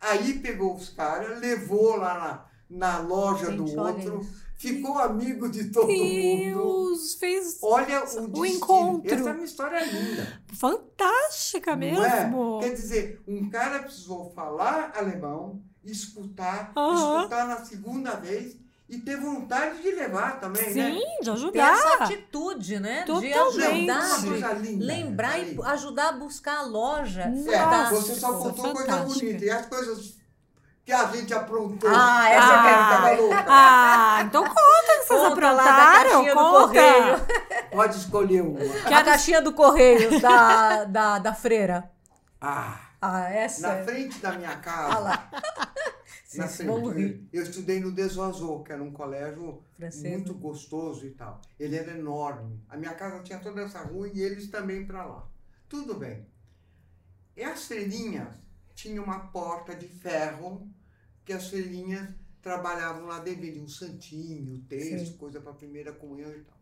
Aí pegou os caras, levou lá na, na loja Gente, do outro. Ficou amigo de todo mundo. Deus, fez Olha o, O encontro. Essa é uma história linda. fantástica Não é? mesmo. Quer dizer, um cara precisou falar alemão, escutar, escutar na segunda vez e ter vontade de levar também, Sim, né? de Ter essa ajudar. atitude, né? De Totalmente. ajudar, Uma de coisa linda. lembrar né? e ajudar a buscar a loja. É, você só contou coisa bonita. E as coisas que a gente aprontou. Ah, essa Ah, eu quero tava saber. louca. Ah, então conta que vocês Conta lá aprontaram. caixinha do Conta. correio. Pode escolher uma. A caixinha do correio da, da, da freira. Ah, Ah, essa. na frente da minha casa. Ah lá. na frente. Eu estudei no Desoazô, que era um colégio Francês. muito gostoso e tal. Ele era enorme. A minha casa tinha toda essa rua e eles também para lá. Tudo bem. E as freirinhas tinham uma porta de ferro que as freirinhas trabalhavam lá dentro, um santinho, texto, Sim. coisa para primeira comunhão e tal.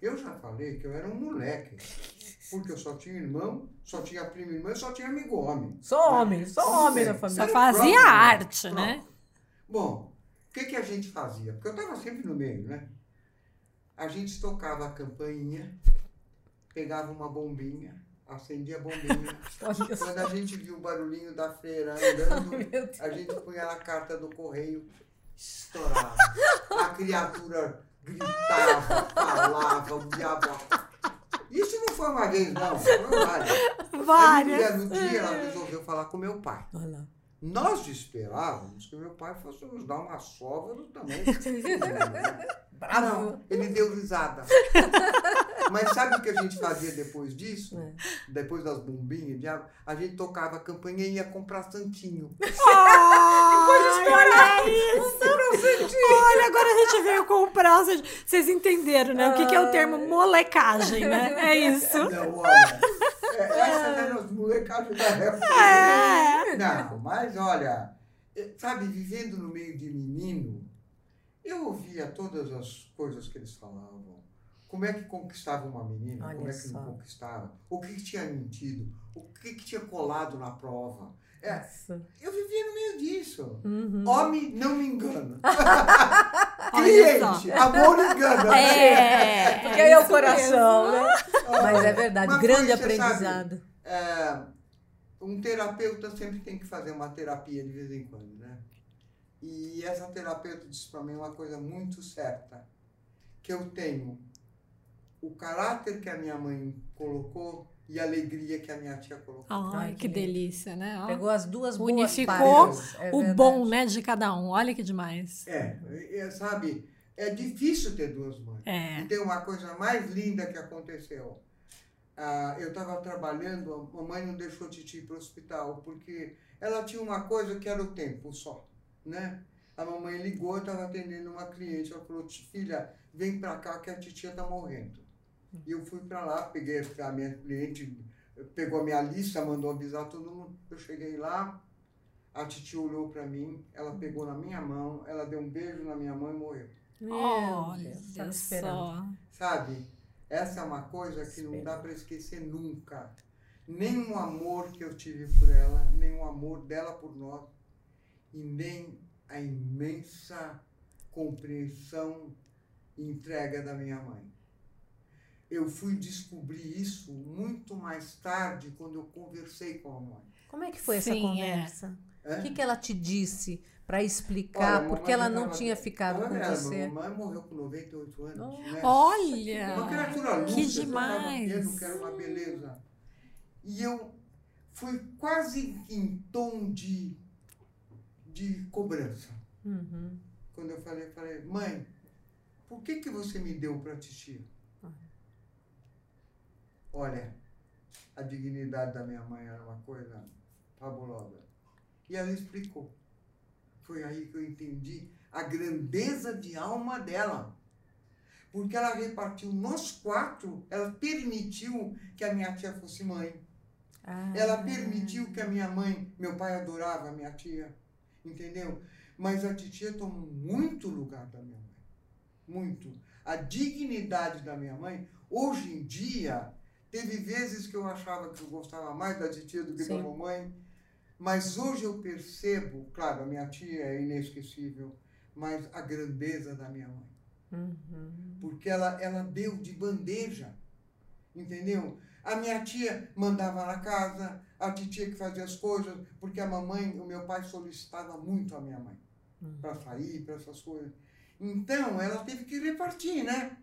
Eu já falei que eu era um moleque, porque eu só tinha irmão, só tinha primo irmã, só tinha amigo homem. Só homem, só Tudo homem na Só família. fazia Pronto, arte, pronto. né? Bom, o que, que a gente fazia? Porque eu estava sempre no meio, né? A gente tocava a campainha, pegava uma bombinha, acendia a bombinha. Quando a gente viu o barulhinho da freira andando, Meu Deus. a gente punha na carta do correio, estourava. A criatura gritava, falava, o diabo. Isso não foi uma vez, não. Foram várias. Várias. no dia, ela resolveu falar com meu pai. Olha. Nós esperávamos que meu pai fosse nos dar uma sova do tamanho. Bravo. Não, ele deu risada. Mas sabe o que a gente fazia depois disso? É. Depois das bombinhas, diabo, a gente tocava a campanha e ia comprar santinho. Olha isso. Olha, agora a gente veio comprar. Vocês entenderam, né? O que, que é o termo molecagem, né? É isso. Não, olha, É, essa era os molecados da época. É. Não, mas olha, é, sabe, vivendo no meio de menino, eu ouvia todas as coisas que eles falavam. Como é que conquistava uma menina, Olha como é que só. não conquistava, o que, que tinha mentido, o que, que tinha colado na prova. É, eu vivia no meio disso. Uhum. Homem não me engana. Cliente, amor engana. É, porque aí é o coração, mesmo. né? Mas é verdade, Mas grande aprendizado. Sabe, é, um terapeuta sempre tem que fazer uma terapia de vez em quando, né? E essa terapeuta disse para mim uma coisa muito certa, que eu tenho o caráter que a minha mãe colocou e a alegria que a minha tia colocou. Ai, que, que delícia, né? Ó, Pegou as duas Unificou é o bom, né, de cada um. Olha que demais. É, é, sabe, é difícil ter duas mães. É. E tem uma coisa mais linda que aconteceu. Ah, eu estava trabalhando, a mamãe não deixou a Titi ir para o hospital, porque ela tinha uma coisa que era o tempo só, né? A mamãe ligou, estava atendendo uma cliente, ela falou, filha, vem para cá que a titia está morrendo. E eu fui para lá, peguei a minha cliente, pegou a minha lista, mandou avisar todo mundo. Eu cheguei lá, a titia olhou para mim, ela pegou na minha mão, ela deu um beijo na minha mão e morreu. Olha só. Sabe? Essa é uma coisa que não dá para esquecer nunca. Nem o amor que eu tive por ela, nem o amor dela por nós, e nem a imensa compreensão e entrega da minha mãe. Eu fui descobrir isso muito mais tarde, quando eu conversei com a mãe. Como é que foi Sim, essa é. conversa? É. O que, que ela te disse para explicar Olha, porque ela não tinha ficado com era, você? Minha mãe morreu com 98 anos. Oh. Né? Olha! Uma criatura lúcida, que demais! Eu quero uma beleza. E eu fui quase em tom de, de cobrança. Uhum. Quando eu falei, falei, mãe, por que, que você me deu para titia? Olha, a dignidade da minha mãe era uma coisa fabulosa. E ela explicou. Foi aí que eu entendi a grandeza de alma dela. Porque ela repartiu nós quatro, ela permitiu que a minha tia fosse mãe. Ah. Ela permitiu que a minha mãe, meu pai adorava a minha tia, entendeu? Mas a titia tomou muito lugar da minha mãe. Muito. A dignidade da minha mãe, hoje em dia, Teve vezes que eu achava que eu gostava mais da titia do que Sim. da mamãe, mas hoje eu percebo, claro, a minha tia é inesquecível, mas a grandeza da minha mãe. Uhum. Porque ela, ela deu de bandeja, entendeu? A minha tia mandava na casa, a titia que fazia as coisas, porque a mamãe, o meu pai solicitava muito a minha mãe uhum. para sair, para essas coisas. Então, ela teve que repartir, né?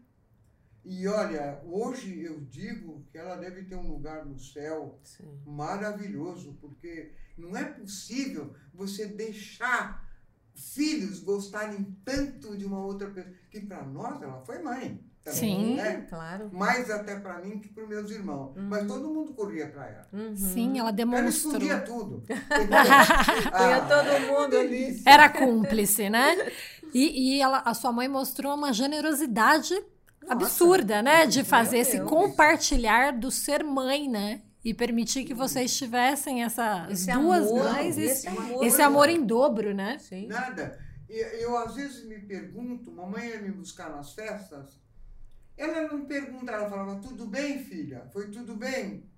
E olha, hoje eu digo que ela deve ter um lugar no céu Sim. maravilhoso, porque não é possível você deixar filhos gostarem tanto de uma outra pessoa, que para nós ela foi mãe. Também, Sim, né? claro. Mais até para mim que para os meus irmãos. Uhum. Mas todo mundo corria para ela. Uhum. Sim, ela demonstrou. Ela escondia tudo. ah, todo mundo ali. Era cúmplice, né? E, e ela, a sua mãe mostrou uma generosidade nossa, absurda, né? De fazer esse compartilhar do ser mãe, né? E permitir que vocês tivessem essas esse duas amor, mães, esse, esse, amor, esse amor em dobro, né? Sim. Nada. Eu, às vezes me pergunto, mamãe ia me buscar nas festas, ela não pergunta, ela falava, tudo bem, filha? Foi tudo bem?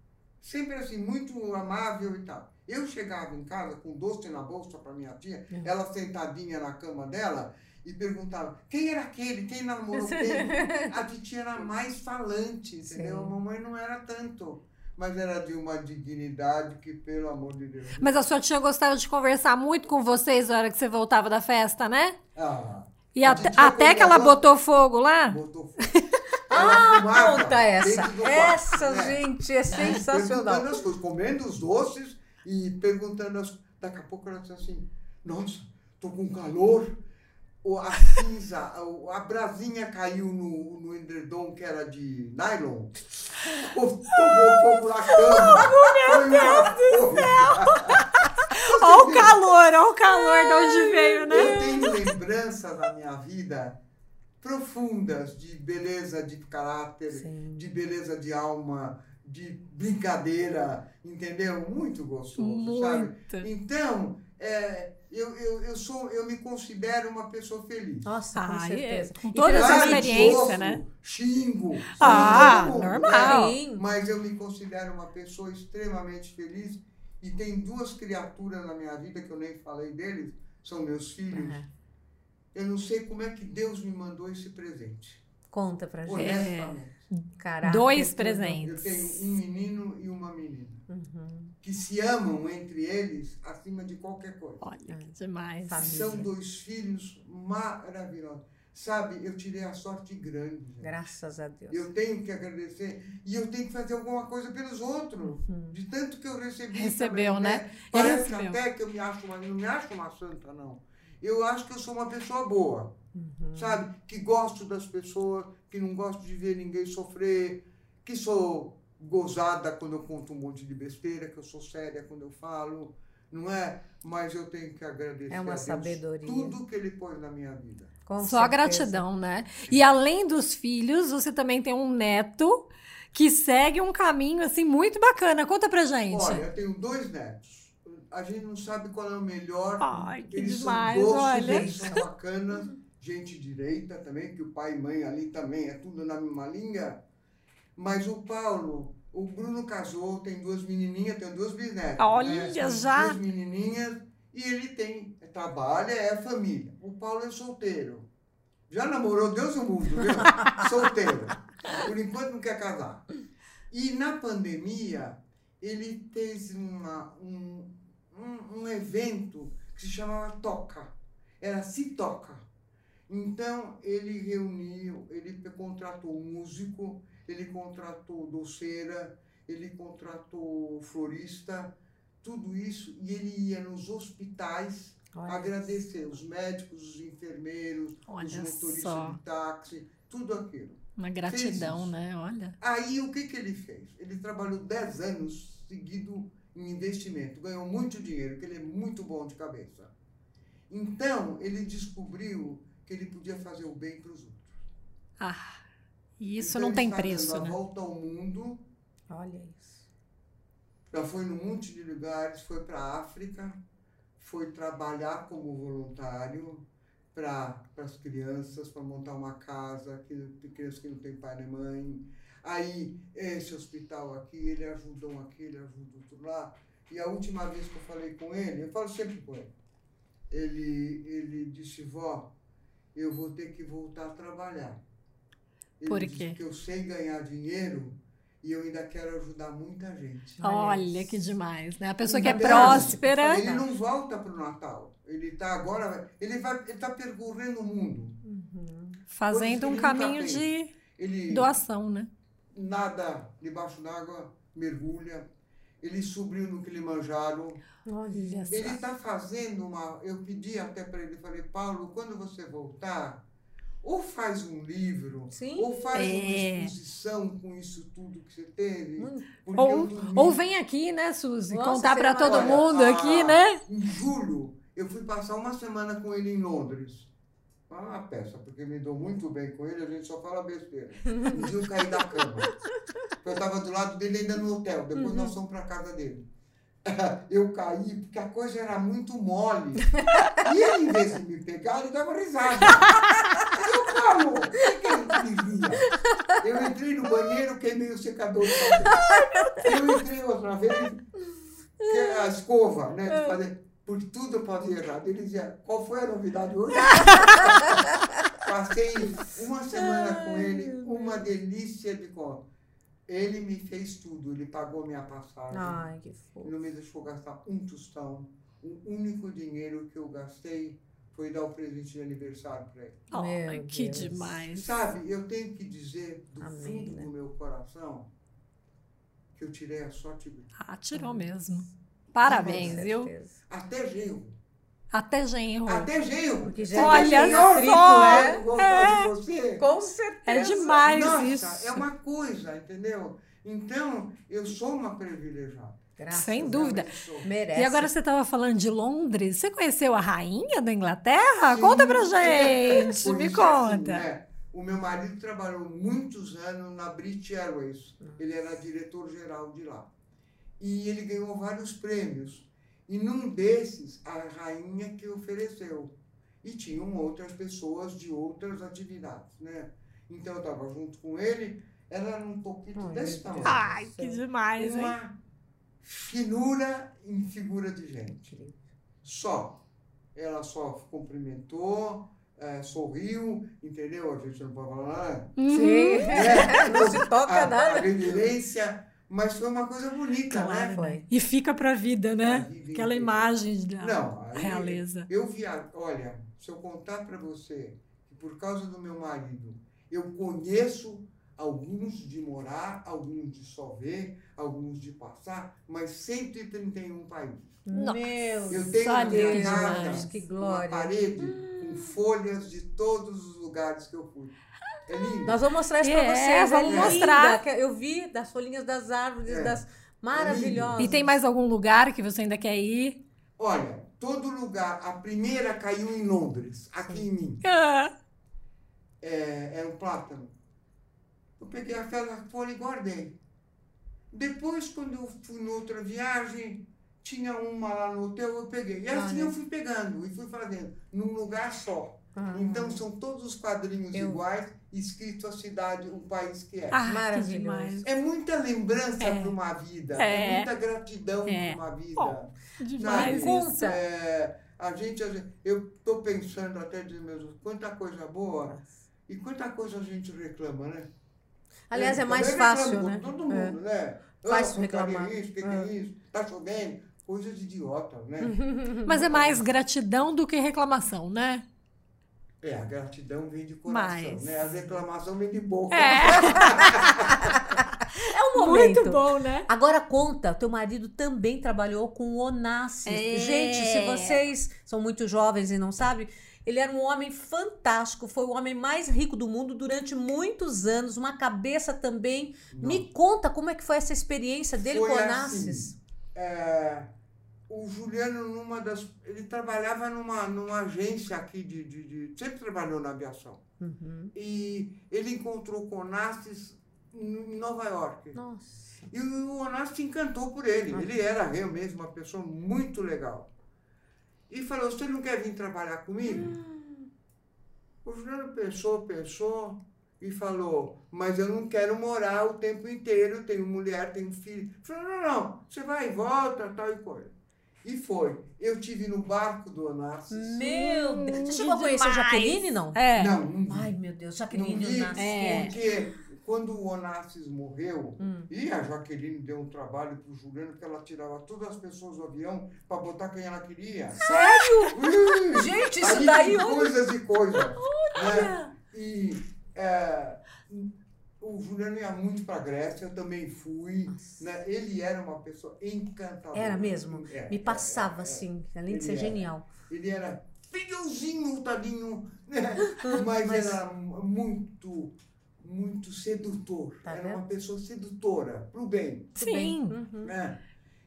Sempre assim, muito amável e tal. Eu chegava em casa com doce na bolsa para minha tia, é. ela sentadinha na cama dela, e perguntava quem era aquele, quem namorou quem. A titia era mais falante, entendeu? Sim. A mamãe não era tanto. Mas era de uma dignidade que, pelo amor de Deus. Mas a sua tia gostava de conversar muito com vocês na hora que você voltava da festa, né? Ah. E até, até que ela botou fogo lá? Botou fogo. ah, conta essa. Essa, né? gente, é sensacional. Perguntando as coisas, comendo os doces e perguntando as coisas. Daqui a pouco ela disse assim: Nossa, tô com calor a cinza, a, brasinha caiu no, no edredom que era de nylon, tomou fogo na cama. Meu Deus do céu! Olha o calor, olha o calor de onde veio, né? Eu tenho lembranças na minha vida profundas de beleza de caráter, Sim. de beleza de alma, de brincadeira, entendeu? Muito gostoso, Muito. sabe? Então, é, eu, eu, eu, sou, eu me considero uma pessoa feliz. Nossa, com Ah, é. certeza. Com E toda essa experiência, sofro, né? Xingo. Ah, mundo, normal. né? Mas eu me considero uma pessoa extremamente feliz e tem duas criaturas na minha vida que eu nem falei deles, são meus filhos. Uhum. Eu não sei como é que Deus me mandou esse presente. Conta pra gente. Honestamente. Caraca, Dois presentes. Eu tenho um menino e uma menina Uhum. que se amam entre eles acima de qualquer coisa. Olha, que demais. Família. São dois filhos maravilhosos. Sabe, eu tirei a sorte grande. gente. Graças a Deus. Eu tenho que agradecer e eu tenho que fazer alguma coisa pelos outros. Uhum. De tanto que eu recebi. Recebeu, também, né? Parece recebeu. até que eu me acho uma, não me acho uma santa, não. Eu acho que eu sou uma pessoa boa, Uhum. sabe? Que gosto das pessoas, que não gosto de ver ninguém sofrer, que sou gozada quando eu conto um monte de besteira, que eu sou séria quando eu falo, não é? Mas eu tenho que agradecer É uma a Deus sabedoria. tudo que Ele pôs na minha vida. Com Só certeza. gratidão, né? E além dos filhos, você também tem um neto que segue um caminho assim muito bacana. Conta pra gente. Olha, eu tenho dois netos. A gente não sabe qual é o melhor. Ai, que eles demais, são doces, olha. eles são bacanas. Gente direita também, que o pai e mãe ali também é tudo na mesma linha. Mas o Paulo, o Bruno casou, tem duas menininhas, tem duas bisnetas. Olha, né? Já. Duas menininhas e ele tem, trabalha, é família. O Paulo é solteiro. Já namorou Deus e o mundo, viu? solteiro. Por enquanto não quer casar. E na pandemia, ele fez uma, um, um, evento que se chamava Toca. Era Se Toca. Então, ele reuniu, ele contratou músico, ele contratou doceira, ele contratou florista, tudo isso, e ele ia nos hospitais Olha. agradecer os médicos, os enfermeiros, os Olha motoristas só. de táxi, tudo aquilo. Uma gratidão, isso. né? Olha. Aí o que, que ele fez? Ele trabalhou 10 anos seguido em investimento, ganhou muito dinheiro, porque ele é muito bom de cabeça. Então, ele descobriu que ele podia fazer o bem para os outros. Ah, e isso Então, não tem preço, né? volta ao mundo, Olha isso. já foi num monte de lugares, foi para a África, foi trabalhar como voluntário para as crianças, para montar uma casa, que, crianças que não têm pai nem mãe. Aí, esse hospital aqui, ele ajuda um aqui, ele ajuda outro lá. E a última vez que eu falei com ele, eu falo sempre com ele, ele, ele disse, vó, eu vou ter que voltar a trabalhar. Ele Por quê? que eu sei ganhar dinheiro e eu ainda quero ajudar muita gente. Olha que demais, né? A pessoa que é próspera. Ele não volta para o Natal. Ele está agora, ele vai, ele está percorrendo o mundo. Uhum. Fazendo um caminho de Ele doação, né? Nada debaixo d'água, mergulha. Ele subiu no Kilimanjaro. Olha Ele só. está fazendo uma. Eu pedi até para ele, falei, Paulo, quando você voltar, ou faz um livro, Sim. ou faz É. uma exposição com isso tudo que você teve. Porque Ou, dormi. ou vem aqui, né, Suzy? Nossa, contar pra seria todo Olha, mundo a- aqui, né? Em julho, eu fui passar uma semana com ele em Londres. Ah, peça, porque me dou muito bem com ele, a gente só fala besteira. Um dia eu caí da cama. Eu estava do lado dele ainda no hotel, depois nós fomos para a casa dele. Eu caí porque a coisa era muito mole. E ele, em vez de me pegar, ele dava risada. Eu, Paulo, o que, que ele queria? Eu entrei no banheiro, queimei o secador. Eu entrei outra vez, que é a escova, né? De fazer, por tudo eu fazia errado. Ele dizia, qual foi a novidade hoje? Passei uma semana com ele, uma delícia de conta. Ele me fez tudo, ele pagou minha passagem. Ai, que Ele fofo. não me deixou gastar um tostão. O único dinheiro que eu gastei foi dar o presente de aniversário para ele. Ai, Meu que Deus. demais. Sabe, eu tenho que dizer do Amém, fundo né? do meu coração que eu tirei a sorte dele. Ah, tirou mesmo. Parabéns, viu? Até genro. Até genro. Até genro. Porque Você já Olha tem só! genro, né? Gostar de você. Com certeza. É demais Nossa, isso. é uma coisa, entendeu? Então, eu sou uma privilegiada. Graças Sem a dúvida. Merece. E agora você estava falando de Londres. Você conheceu a rainha da Inglaterra? Conta pra Sim. gente. Me é assim, conta. né? O meu marido trabalhou muitos anos na British Airways. Ele era diretor-geral de lá. E ele ganhou vários prêmios. E num desses, a rainha que ofereceu. E tinham outras pessoas de outras atividades, né? Então eu estava junto com ele, ela era um pouquinho Ai, desse tamanho. Ai, que demais, hein? Uma finura em figura de gente. Só. Ela só cumprimentou, eh, sorriu, entendeu? A gente não pode falar. Sim. né? Não se toca a, nada. A reverência, mas foi uma coisa bonita, né? Foi. E fica pra vida, né? Vida Aquela inteira. imagem da Não, aí realeza. Eu vi, a- olha, se eu contar para você que por causa do meu marido, eu conheço alguns de morar, alguns de só ver, alguns de passar, mas 131 países. Nossa. Meu Eu tenho na minha que casa que uma glória. parede com folhas de todos os lugares que eu fui. É lindo. Nós vamos mostrar isso pra É, vocês. vamos linda, mostrar. que Eu vi das folhinhas das árvores, É. das maravilhosas. E tem mais algum lugar que você ainda quer ir? Olha, todo lugar, a primeira caiu em Londres, aqui em mim. Ah, é, era um plátano. Eu peguei aquela folha e guardei. Depois, quando eu fui noutra viagem, tinha uma lá no hotel, eu peguei. E assim Olha. eu fui pegando e fui fazendo, num lugar só. Ah. Então são todos os quadrinhos Eu- iguais, escrito a cidade, o país que é. ah, que Maravilhoso. demais. É muita lembrança É. para uma vida, É. é, muita gratidão É. para uma vida. Bom, Demais Sabe? isso. É, a gente, a gente- eu estou pensando até de mesmo, quanta coisa boa e quanta coisa a gente reclama, né? Aliás, é mais fácil, né? Todo mundo, né? Fácil Ah, reclamar. Isso, que, que É. é isso? Tá chovendo? Coisa de idiota, né? Mas é mais gratidão do que reclamação, né? É, a gratidão vem de coração, Mas- né? A reclamação vem de boca. É, É um momento. muito bom, né? Agora conta, teu marido também trabalhou com o Onassis. É. Gente, se vocês são muito jovens e não sabem, ele era um homem fantástico, foi o homem mais rico do mundo durante muitos anos, uma cabeça também. Me conta como é que foi essa experiência dele Foi com o assim. Onassis. É, o Juliano, numa das. Ele trabalhava numa, numa agência aqui de, de, de- Sempre trabalhou na aviação. Uhum. E ele encontrou com o Onassis em Nova York. Nossa. E o Onassis se encantou por ele. Ah. Ele era eu mesmo uma pessoa muito legal. E falou: Você não quer vir trabalhar comigo? Hum. O Juliano pensou, pensou e falou: Mas eu não quero morar o tempo inteiro. Tenho mulher, tenho filho. Falou: Não, não, você vai e volta, tal e coisa. E foi. Eu tive no barco do Onassis. Meu Deus. Você Hum, chegou a conhecer a demais. Jaqueline, não? É. Não, não vi. Ai, meu Deus, não Jaqueline vi, Onassis. É. porque quando o Onassis morreu, Hum. e a Jaqueline deu um trabalho pro Juliano que ela tirava todas as pessoas do avião para botar quem ela queria. Sério? Gente, isso Aí daí, olha. coisas e coisas. Né? E é, o Juliano ia muito para Grécia, eu também fui. Né? Ele era uma pessoa encantadora. Era mesmo? É, Me é, passava é, assim, além de ser era. genial. Ele era filhozinho, tadinho, né? mas, Mas- era muito, muito sedutor. Tá era vendo? uma pessoa sedutora, pro bem. Sim. Uhum. Né?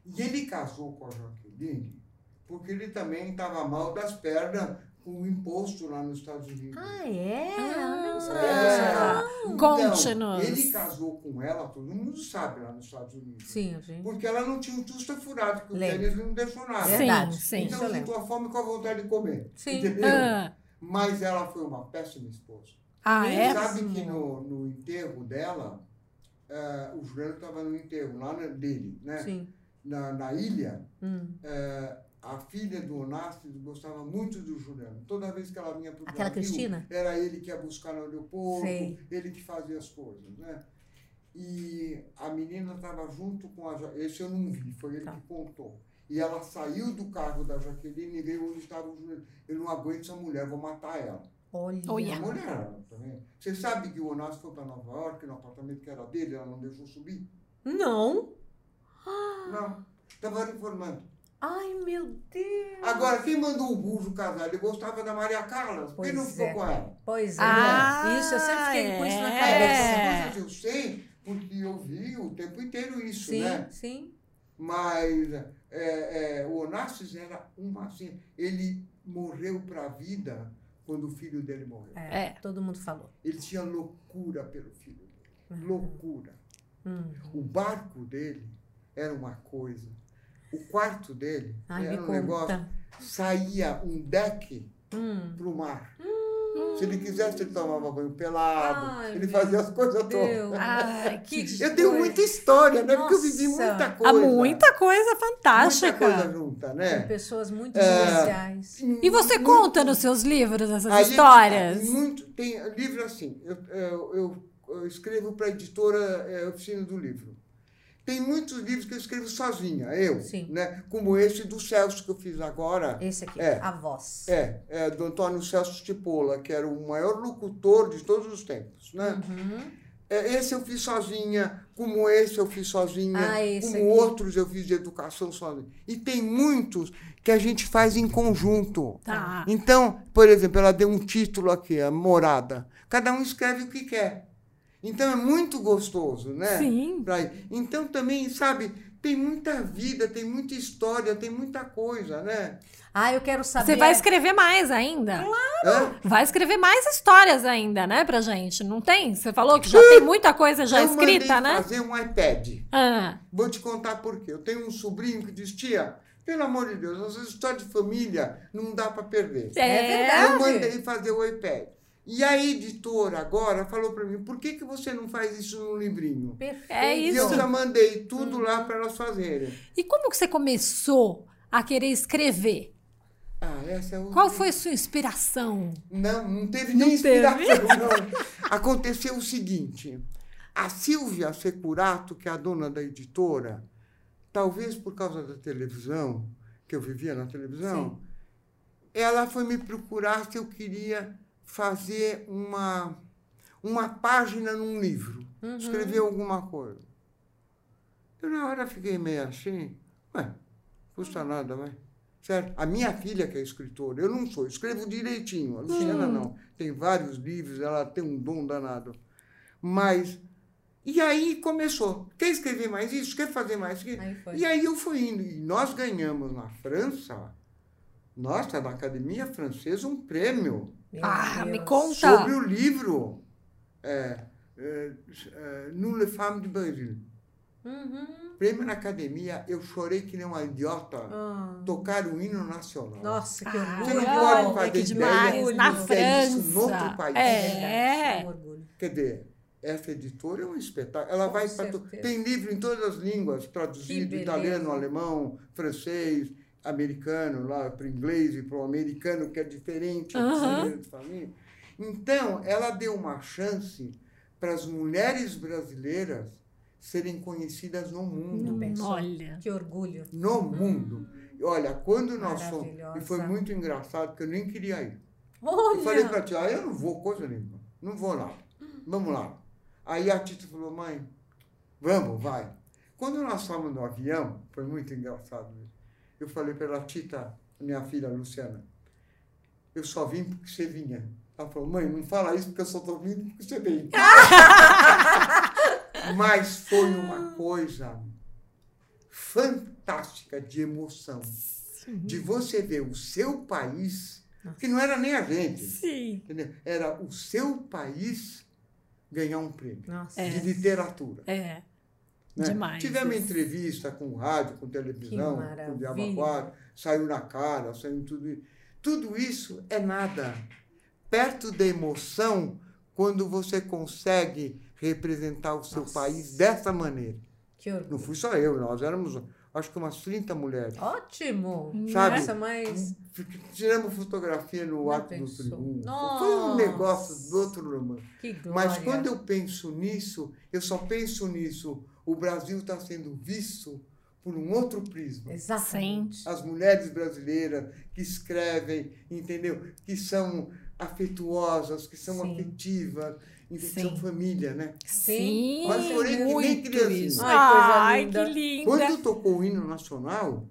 E ele casou com a Jaqueline porque ele também estava mal das pernas o imposto lá nos Estados Unidos. Ah, é? Ah, não sabia É. Então, Conte-nos. ele casou com ela, todo mundo sabe lá nos Estados Unidos. Sim, gente. Porque ela não tinha um tusta furado, que o tênis não deixou nada. Verdade. Sim, Então ficou a fome com a vontade de comer. Sim. Entendeu? Ah, Mas ela foi uma péssima esposa. ah, é? Sabe que no, no enterro dela, eh, o Juliano estava no enterro lá dele, né? Sim. Na, na ilha, Hum. eh, a filha do Onassis gostava muito do Juliano. Toda vez que ela vinha para o Brasil, Cristina? era ele que ia buscar no aeroporto, Sei. ele que fazia as coisas, né? E a menina estava junto com a... Esse eu não vi, foi ele Tá. que contou. E ela saiu do carro da Jaqueline e veio onde estava o Juliano. Eu não aguento essa mulher, vou matar ela. Olha. Olha. A mulher também. Você sabe que o Onassis foi para Nova York, no apartamento que era dele, ela não deixou subir? Não. Não. Estava informando. Ai, meu Deus. Agora, quem mandou o Bujo casar? Ele gostava da Maria Carla. Por que Pois não ficou é. com ela? Pois é. Ah, isso, eu sempre fiquei com isso na é. cabeça. Essas coisas eu sei, porque eu vi o tempo inteiro isso, Sim, né? sim. Mas é, é, o Onassis era uma assim, ele morreu para a vida quando o filho dele morreu. É, É. todo mundo falou. Ele tinha loucura pelo filho dele. Uhum. Loucura. Hum. O barco dele era uma coisa. O quarto dele Ai, era um negócio. conta. Saía um deck Hum. para o mar. Se ele quisesse, ele tomava banho pelado. Ai, ele fazia as coisas todas. Ai, que Eu tenho muita história, né? Porque eu vivi Nossa. muita Há coisa. muita coisa Muita fantástica. coisa junta, Com né? pessoas muito É. especiais. E você Muito- conta nos seus livros essas histórias? Muito, tem livro assim. Eu, eu, eu- eu escrevo para a editora é, Oficina do Livro. Tem muitos livros que eu escrevo sozinha, eu. Sim. Né? Como esse do Celso que eu fiz agora. Esse aqui, É. a voz. É, é, do Antônio Celso Tipola, que era o maior locutor de todos os tempos. Né? Uhum. É, esse eu fiz sozinha, como esse eu fiz sozinha, Ah, esse como aqui. outros eu fiz de educação sozinha. E tem muitos que a gente faz em conjunto. Tá. Então, por exemplo, ela deu um título aqui, a Morada. Cada um escreve o que quer. Então é muito gostoso, né? Sim. Pra ir. Então também, sabe, tem muita vida, tem muita história, tem muita coisa, né? Ah, eu quero saber. Você vai escrever mais ainda? Hã? Vai escrever mais histórias ainda, né, pra gente? Não tem? Você falou que já tem muita coisa já eu escrita, né? fazer um iPad. Ah, Vou te contar por quê. Eu tenho um sobrinho que diz, tia, pelo amor de Deus, as histórias de família não dá para perder. é, verdade. Eu mandei fazer o iPad. E a editora agora falou para mim, por que, que você não faz isso no livrinho? Perfeito. É E isso. eu já mandei tudo lá para elas fazerem. E como que você começou a querer escrever? Ah, essa é o... Qual foi a sua inspiração? Não, não teve Não nem teve? inspiração, não. Aconteceu o seguinte, a Silvia Securato, que é a dona da editora, talvez por causa da televisão, que eu vivia na televisão, ela foi me procurar se eu queria fazer uma, uma página num livro, escrever alguma coisa. Eu na hora fiquei meio assim, ué, custa nada, vai. Certo? A minha filha que é escritora, eu não sou, eu escrevo direitinho, a Luciana não. Tem vários livros, ela tem um dom danado. Mas, e aí começou. Quer escrever mais isso? Quer fazer mais isso? Aí. E aí eu fui indo. E nós ganhamos na França, nossa, na Academia Francesa, um prêmio Meu Ah, me Deus. conta. sobre o livro é, é, é, Nous les femmes du Brasil. Uhum. Prêmio na academia, eu chorei que nem uma idiota. Ah. Tocar o hino nacional. Nossa, que Ah, Você não orgulho. pode é fazer que ideia demais. Na é isso França. em outro país. É. um orgulho. Quer dizer, essa editora é um espetáculo. Ela Com vai para. Tem livro em todas as línguas, traduzido italiano, alemão, francês, americano, lá para o inglês e para o americano, que é diferente maneira de família. Então, ela deu uma chance para as mulheres brasileiras serem conhecidas no mundo. Olha. Que orgulho. No mundo. Olha, quando nós fomos. E foi muito engraçado, porque eu nem queria ir. Olha. Eu falei para a tia, ah, eu não vou coisa nenhuma. Não vou lá. Vamos lá. Aí a Tita falou, mãe, vamos, vai. Quando nós estávamos no avião, foi muito engraçado. Eu falei para ela, Tita, minha filha Luciana, eu só vim porque você vinha. Ela falou, mãe, não fala isso porque eu só estou vindo porque você vem. Mas foi uma coisa fantástica de emoção. De você ver o seu país, que não era nem a gente, Sim. Era o seu país ganhar um prêmio Nossa. É. de literatura. É. né? Demais Tivemos isso. entrevista com rádio, com televisão, com Diabo maravilha. 4, saiu na cara, saiu tudo isso. Tudo isso é nada. Perto da emoção, quando você consegue representar o seu Nossa. país dessa maneira. Que Não orgulho. fui só eu, nós éramos, acho que umas 30 mulheres. Ótimo. Sabe? Nossa, mas... Tiramos fotografia no Não ato pensou. do triunfo. Nossa. Foi um negócio do outro mundo. Que glória. Mas quando eu penso nisso, eu só penso nisso. O Brasil está sendo visto por um outro prisma. Exatamente. As mulheres brasileiras que escrevem, entendeu? Que são afetuosas, que são Sim. afetivas, que Sim. são família, né? Sim, Mas chorei que nem isso. Ai, coisa Ai, linda. que linda. Quando tocou o hino nacional,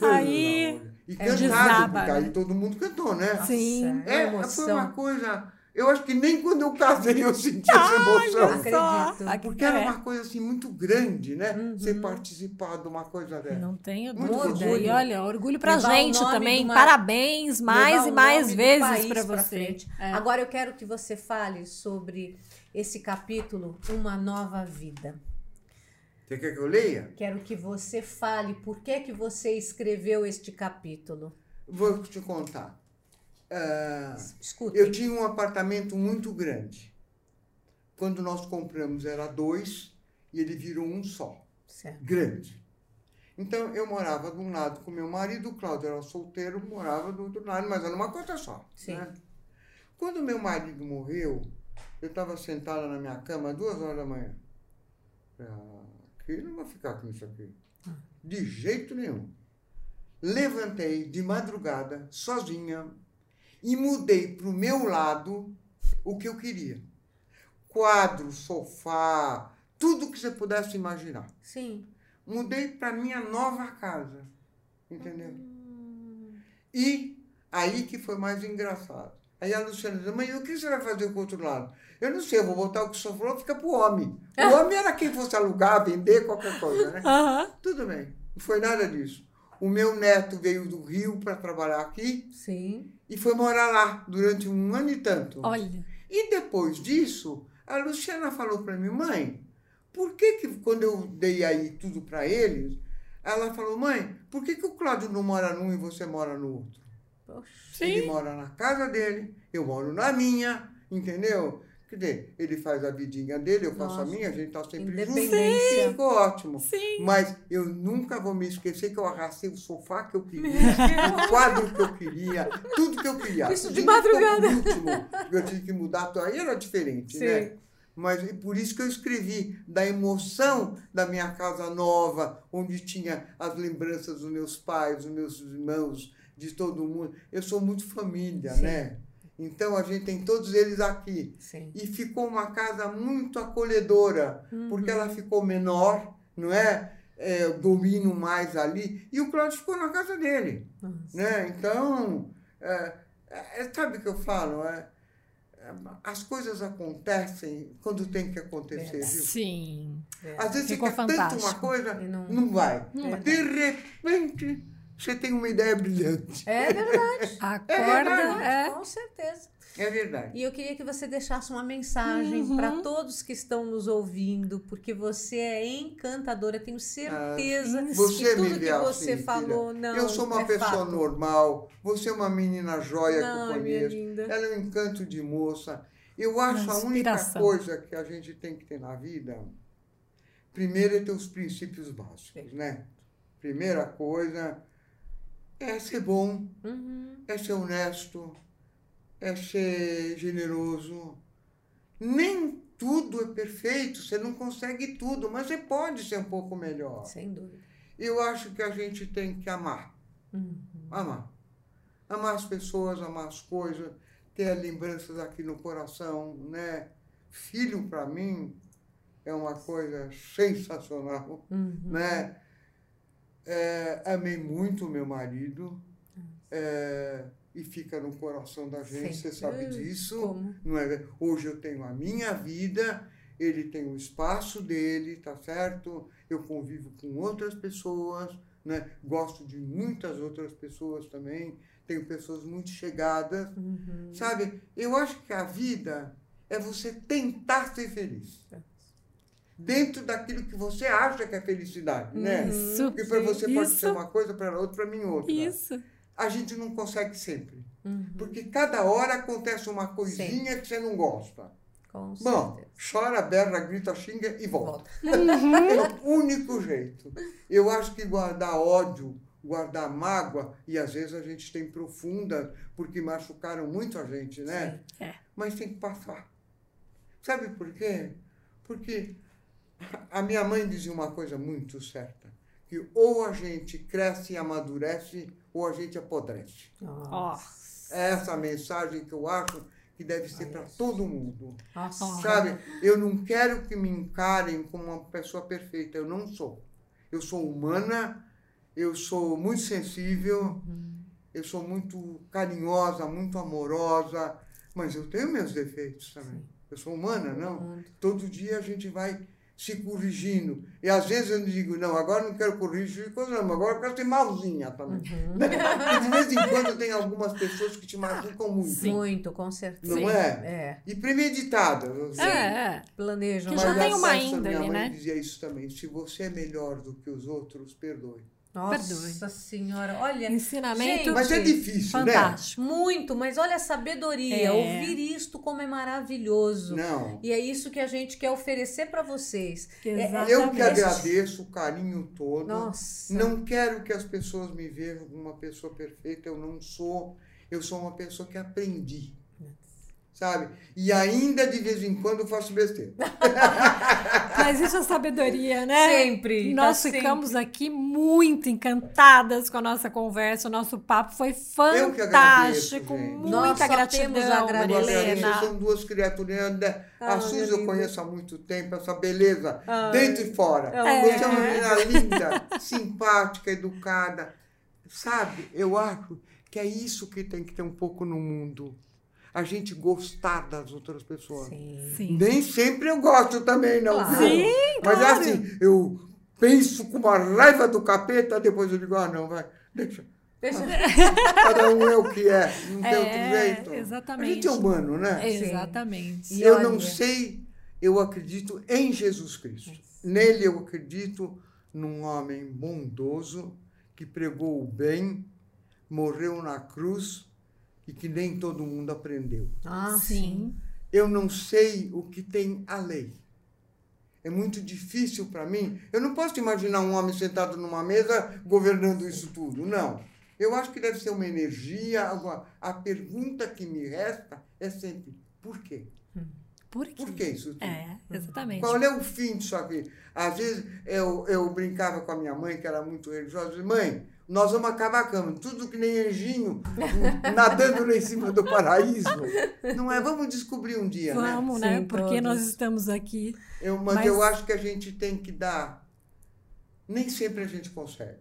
Aí, e é, cantado, desaba, porque né? aí todo mundo cantou, né? Sim. Nossa, É, emoção. foi uma coisa. Eu acho que nem quando eu casei eu senti essa emoção. Acredito. Porque era uma coisa assim muito grande, né? Uhum. Você participar de uma coisa dessa. Não tenho dúvida. E olha, orgulho pra Levar gente também. Uma... Parabéns mais e mais vezes para você. É. Agora eu quero que você fale sobre esse capítulo, Uma Nova Vida. Você quer que eu leia? Quero que você fale por que, que você escreveu este capítulo. Vou te contar. Uh, eu tinha um apartamento muito grande. Quando nós compramos era dois e ele virou um só. Certo. Grande. Então eu morava de um lado com meu marido, o Cláudio era solteiro, morava do outro lado, mas era uma coisa só. Né? Quando meu marido morreu, eu estava sentada na minha cama duas horas da manhã. Ah, aqui não vou ficar com isso aqui. Ah. De jeito nenhum. Levantei de madrugada, sozinha, e mudei para o meu lado o que eu queria. Quadro, sofá, tudo que você pudesse imaginar. Sim. Mudei para minha nova casa. Entendeu? Hum. E aí que foi mais engraçado. Aí a Luciana disse, mãe, o que você vai fazer com o outro lado? Eu não sei, eu vou botar o que o senhor falou, fica pro homem. O homem era quem fosse alugar, vender, qualquer coisa, né? Uhum. Tudo bem. Não foi nada disso. O meu neto veio do Rio para trabalhar aqui. Sim. E foi morar lá durante um ano e tanto. Olha. E depois disso, a Luciana falou para mim, mãe, por que, que quando eu dei aí tudo para eles, ela falou, mãe, por que, que o Cláudio não mora num e você mora no outro? Poxa. Ele mora na casa dele, eu moro na minha, entendeu? Quer dizer, ele faz a vidinha dele, eu faço Nossa. a minha, a gente tá sempre junto. Ficou ótimo. Sim. Mas eu nunca vou me esquecer que eu arrastei o sofá que eu queria, o quadro que eu queria, tudo que eu queria. Isso de madrugada. Último, eu tive que mudar, aí era diferente, né? Sim. né? Mas e por isso que eu escrevi da emoção da minha casa nova, onde tinha as lembranças dos meus pais, dos meus irmãos, de todo mundo. Eu sou muito família, Sim. né? Então a gente tem todos eles aqui. Sim. E ficou uma casa muito acolhedora, uhum. porque ela ficou menor, não é? é domínio mais ali. E o Cláudio ficou na casa dele. Né? Então, é, é, sabe o que eu falo? É, é, as coisas acontecem quando tem que acontecer. Viu? Sim. Às vezes Ficou você quer fantástico. tanto uma coisa, não, não vai. Não De repente você tem uma ideia brilhante. É verdade. Acorda, é verdade. É. Com certeza. É verdade. E eu queria que você deixasse uma mensagem uhum. para todos que estão nos ouvindo, porque você é encantadora. Tenho certeza ah, você que tudo que você falou filha. não. Eu sou uma é pessoa fato. normal. Você é uma menina joia não, que eu conheço. Ela é um encanto de moça. Eu acho a única coisa que a gente tem que ter na vida, primeiro é ter os princípios básicos, né? Primeira coisa é ser bom, uhum. é ser honesto, é ser generoso. Nem tudo é perfeito, você não consegue tudo, mas você pode ser um pouco melhor. Sem dúvida. Eu acho que a gente tem que amar. Uhum. Amar. Amar as pessoas, amar as coisas, ter lembranças aqui no coração, né? Filho, para mim, é uma coisa sensacional, uhum. né? É, amei muito meu marido é, e fica no coração da gente, Sim. você sabe disso. Como? Não é? Hoje eu tenho a minha vida, ele tem o espaço dele, tá certo? Eu convivo com outras pessoas, né? gosto de muitas outras pessoas também, tenho pessoas muito chegadas, uhum. sabe? Eu acho que a vida é você tentar ser feliz. É dentro daquilo que você acha que é felicidade, né? Isso. Porque para você pode isso. ser uma coisa, para outra, para mim outra. Isso. A gente não consegue sempre. Uhum. Porque cada hora acontece uma coisinha Sim. que você não gosta. Com Bom, chora, berra, grita, xinga e volta. volta. É o único jeito. Eu acho que guardar ódio, guardar mágoa, e às vezes a gente tem profunda, porque machucaram muito a gente, né? Sim. É. Mas tem que passar. Sabe por quê? Porque a minha mãe dizia uma coisa muito certa, que ou a gente cresce e amadurece, ou a gente apodrece. Nossa. É essa mensagem que eu acho que deve ser para todo mundo. Nossa. Sabe? Eu não quero que me encarem como uma pessoa perfeita. Eu não sou. Eu sou humana, eu sou muito sensível, uhum. eu sou muito carinhosa, muito amorosa, Mas eu tenho meus defeitos também. Eu sou humana, não? Todo dia a gente vai se corrigindo. E às vezes eu digo, não, agora não quero corrigir coisa não, agora eu quero ser malzinha também. Uhum. de vez em quando tem algumas pessoas que te machucam muito. Sim. Muito, com certeza. Não é? é? E premeditada. Sim. É, planejam. Que já tem uma índole, minha mãe né? dizia isso também. Se você é melhor do que os outros, perdoe. Nossa Perdoe. senhora, olha. Ensinamento. Gente, mas é difícil, fantástico. né? Muito, mas olha a sabedoria. É. Ouvir isto como é maravilhoso. Não. E é isso que a gente quer oferecer para vocês. Exatamente. Eu que agradeço o carinho todo. Nossa. Não quero que as pessoas me vejam como uma pessoa perfeita. Eu não sou. Eu sou uma pessoa que aprendi sabe? E ainda de vez em quando eu faço besteira. Mas isso é sabedoria, né? Sempre. Nós tá ficamos sempre. aqui muito encantadas com a nossa conversa, o nosso papo foi fantástico. Agradeço, muita Nós só gratidão, temos a agradecer. São duas criaturinhas. Ah, a Suzy eu conheço há muito tempo, essa beleza, Ah, dentro e fora. é. Você é uma menina linda, simpática, educada. Sabe, eu acho que é isso que tem que ter um pouco no mundo. A gente gostar das outras pessoas. Sim. Sim. Nem sempre eu gosto também, não. Claro. viu? Sim, Mas é claro. assim, eu penso com uma raiva do capeta, depois eu digo, ah, não, vai, deixa. Deixa... Cada um é o que é, não tem É, outro jeito. exatamente. A gente é humano, né? Exatamente. E eu olha- não sei, eu acredito em Jesus Cristo. Nele eu acredito num homem bondoso que pregou o bem, morreu na cruz e que nem todo mundo aprendeu. Ah, Sim. Eu não sei o que tem a lei. É muito difícil para mim. Eu não posso imaginar um homem sentado numa mesa governando isso tudo. Não. Eu acho que deve ser uma energia. alguma- A pergunta que me resta é sempre: por quê? Por quê? Por que isso tudo? É, exatamente. Qual é o fim disso aqui? Às vezes eu, eu brincava com a minha mãe, que era muito religiosa, dizia, mãe, nós vamos acabar a cama, tudo que nem anjinho nadando lá em cima do paraíso. Não é? Vamos descobrir um dia, né? Vamos, né? Sim, Porque todos. nós estamos aqui. Eu, mas, Mas- eu acho que a gente tem que dar. Nem sempre a gente consegue.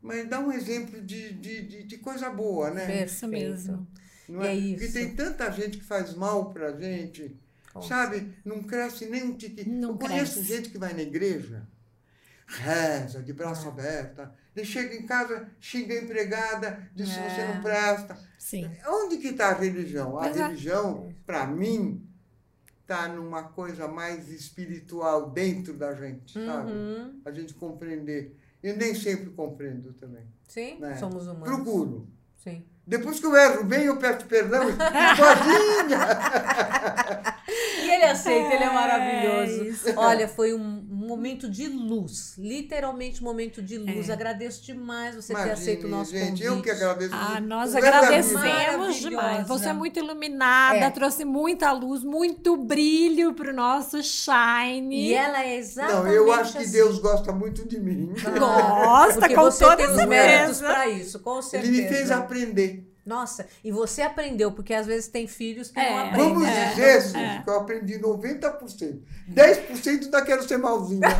Mas dá um exemplo de, de, de, de coisa boa, né? Isso mesmo. Não É Porque isso. tem tanta gente que faz mal pra gente, Com sabe? Não cresce nem um tiquinho. Não Eu conheço cresce. gente que vai na igreja, reza, de braço É. aberto, ele chega em casa, xinga a empregada, diz que você É. não presta. Sim. Onde que está a religião? A Pois é. religião, para mim, está numa coisa mais espiritual dentro da gente, sabe? Uhum. A gente compreender. Eu nem sempre compreendo também. Sim, né? somos humanos. Procuro. Sim. Depois que eu erro bem, eu peço perdão sozinha. E ele aceita, ele é É, maravilhoso. isso. Olha, foi um momento de luz, literalmente momento de luz. É. Agradeço demais você ter Imagine, aceito o nosso gente, convite. eu que agradeço. Ah, nós O agradecemos demais. Você é muito iluminada, É. trouxe muita luz, muito brilho pro nosso Shine. E ela é exatamente Não, eu acho que assim. Deus gosta muito de mim. Gosta, Porque com você toda tem os méritos certeza. para isso, com certeza. Ele me fez aprender. Nossa, e você aprendeu, porque às vezes tem filhos que É. não aprendem. Vamos né? dizer, Suzy, é. que eu aprendi 90%. 10% ainda quero ser malzinha.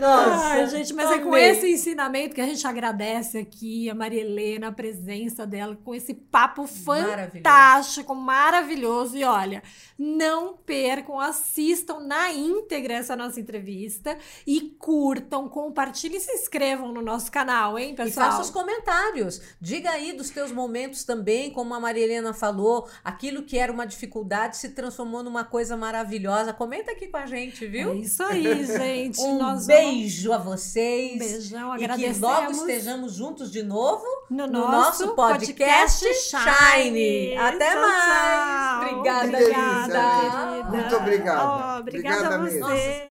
Nossa, Ai, gente, mas é com esse ensinamento que a gente agradece aqui a Maria Helena, a presença dela, com esse papo fantástico, maravilhoso. E olha, não percam, assistam na íntegra essa nossa entrevista e curtam, compartilhem e se inscrevam no nosso canal, hein, E pessoal? faça os comentários. Diga aí dos teus momentos também, como a Maria Helena falou, aquilo que era uma dificuldade se transformou numa coisa maravilhosa. Comenta aqui com a gente, É viu? isso aí, gente. Um Nós beijo a vocês. Um beijão, E que agradecemos. logo estejamos juntos de novo no, no nosso podcast Shine. Até Tchau, mais. tchau. Obrigada, Obrigada, querida. Muito obrigada. Oh, obrigada Obrigada a mesmo. você.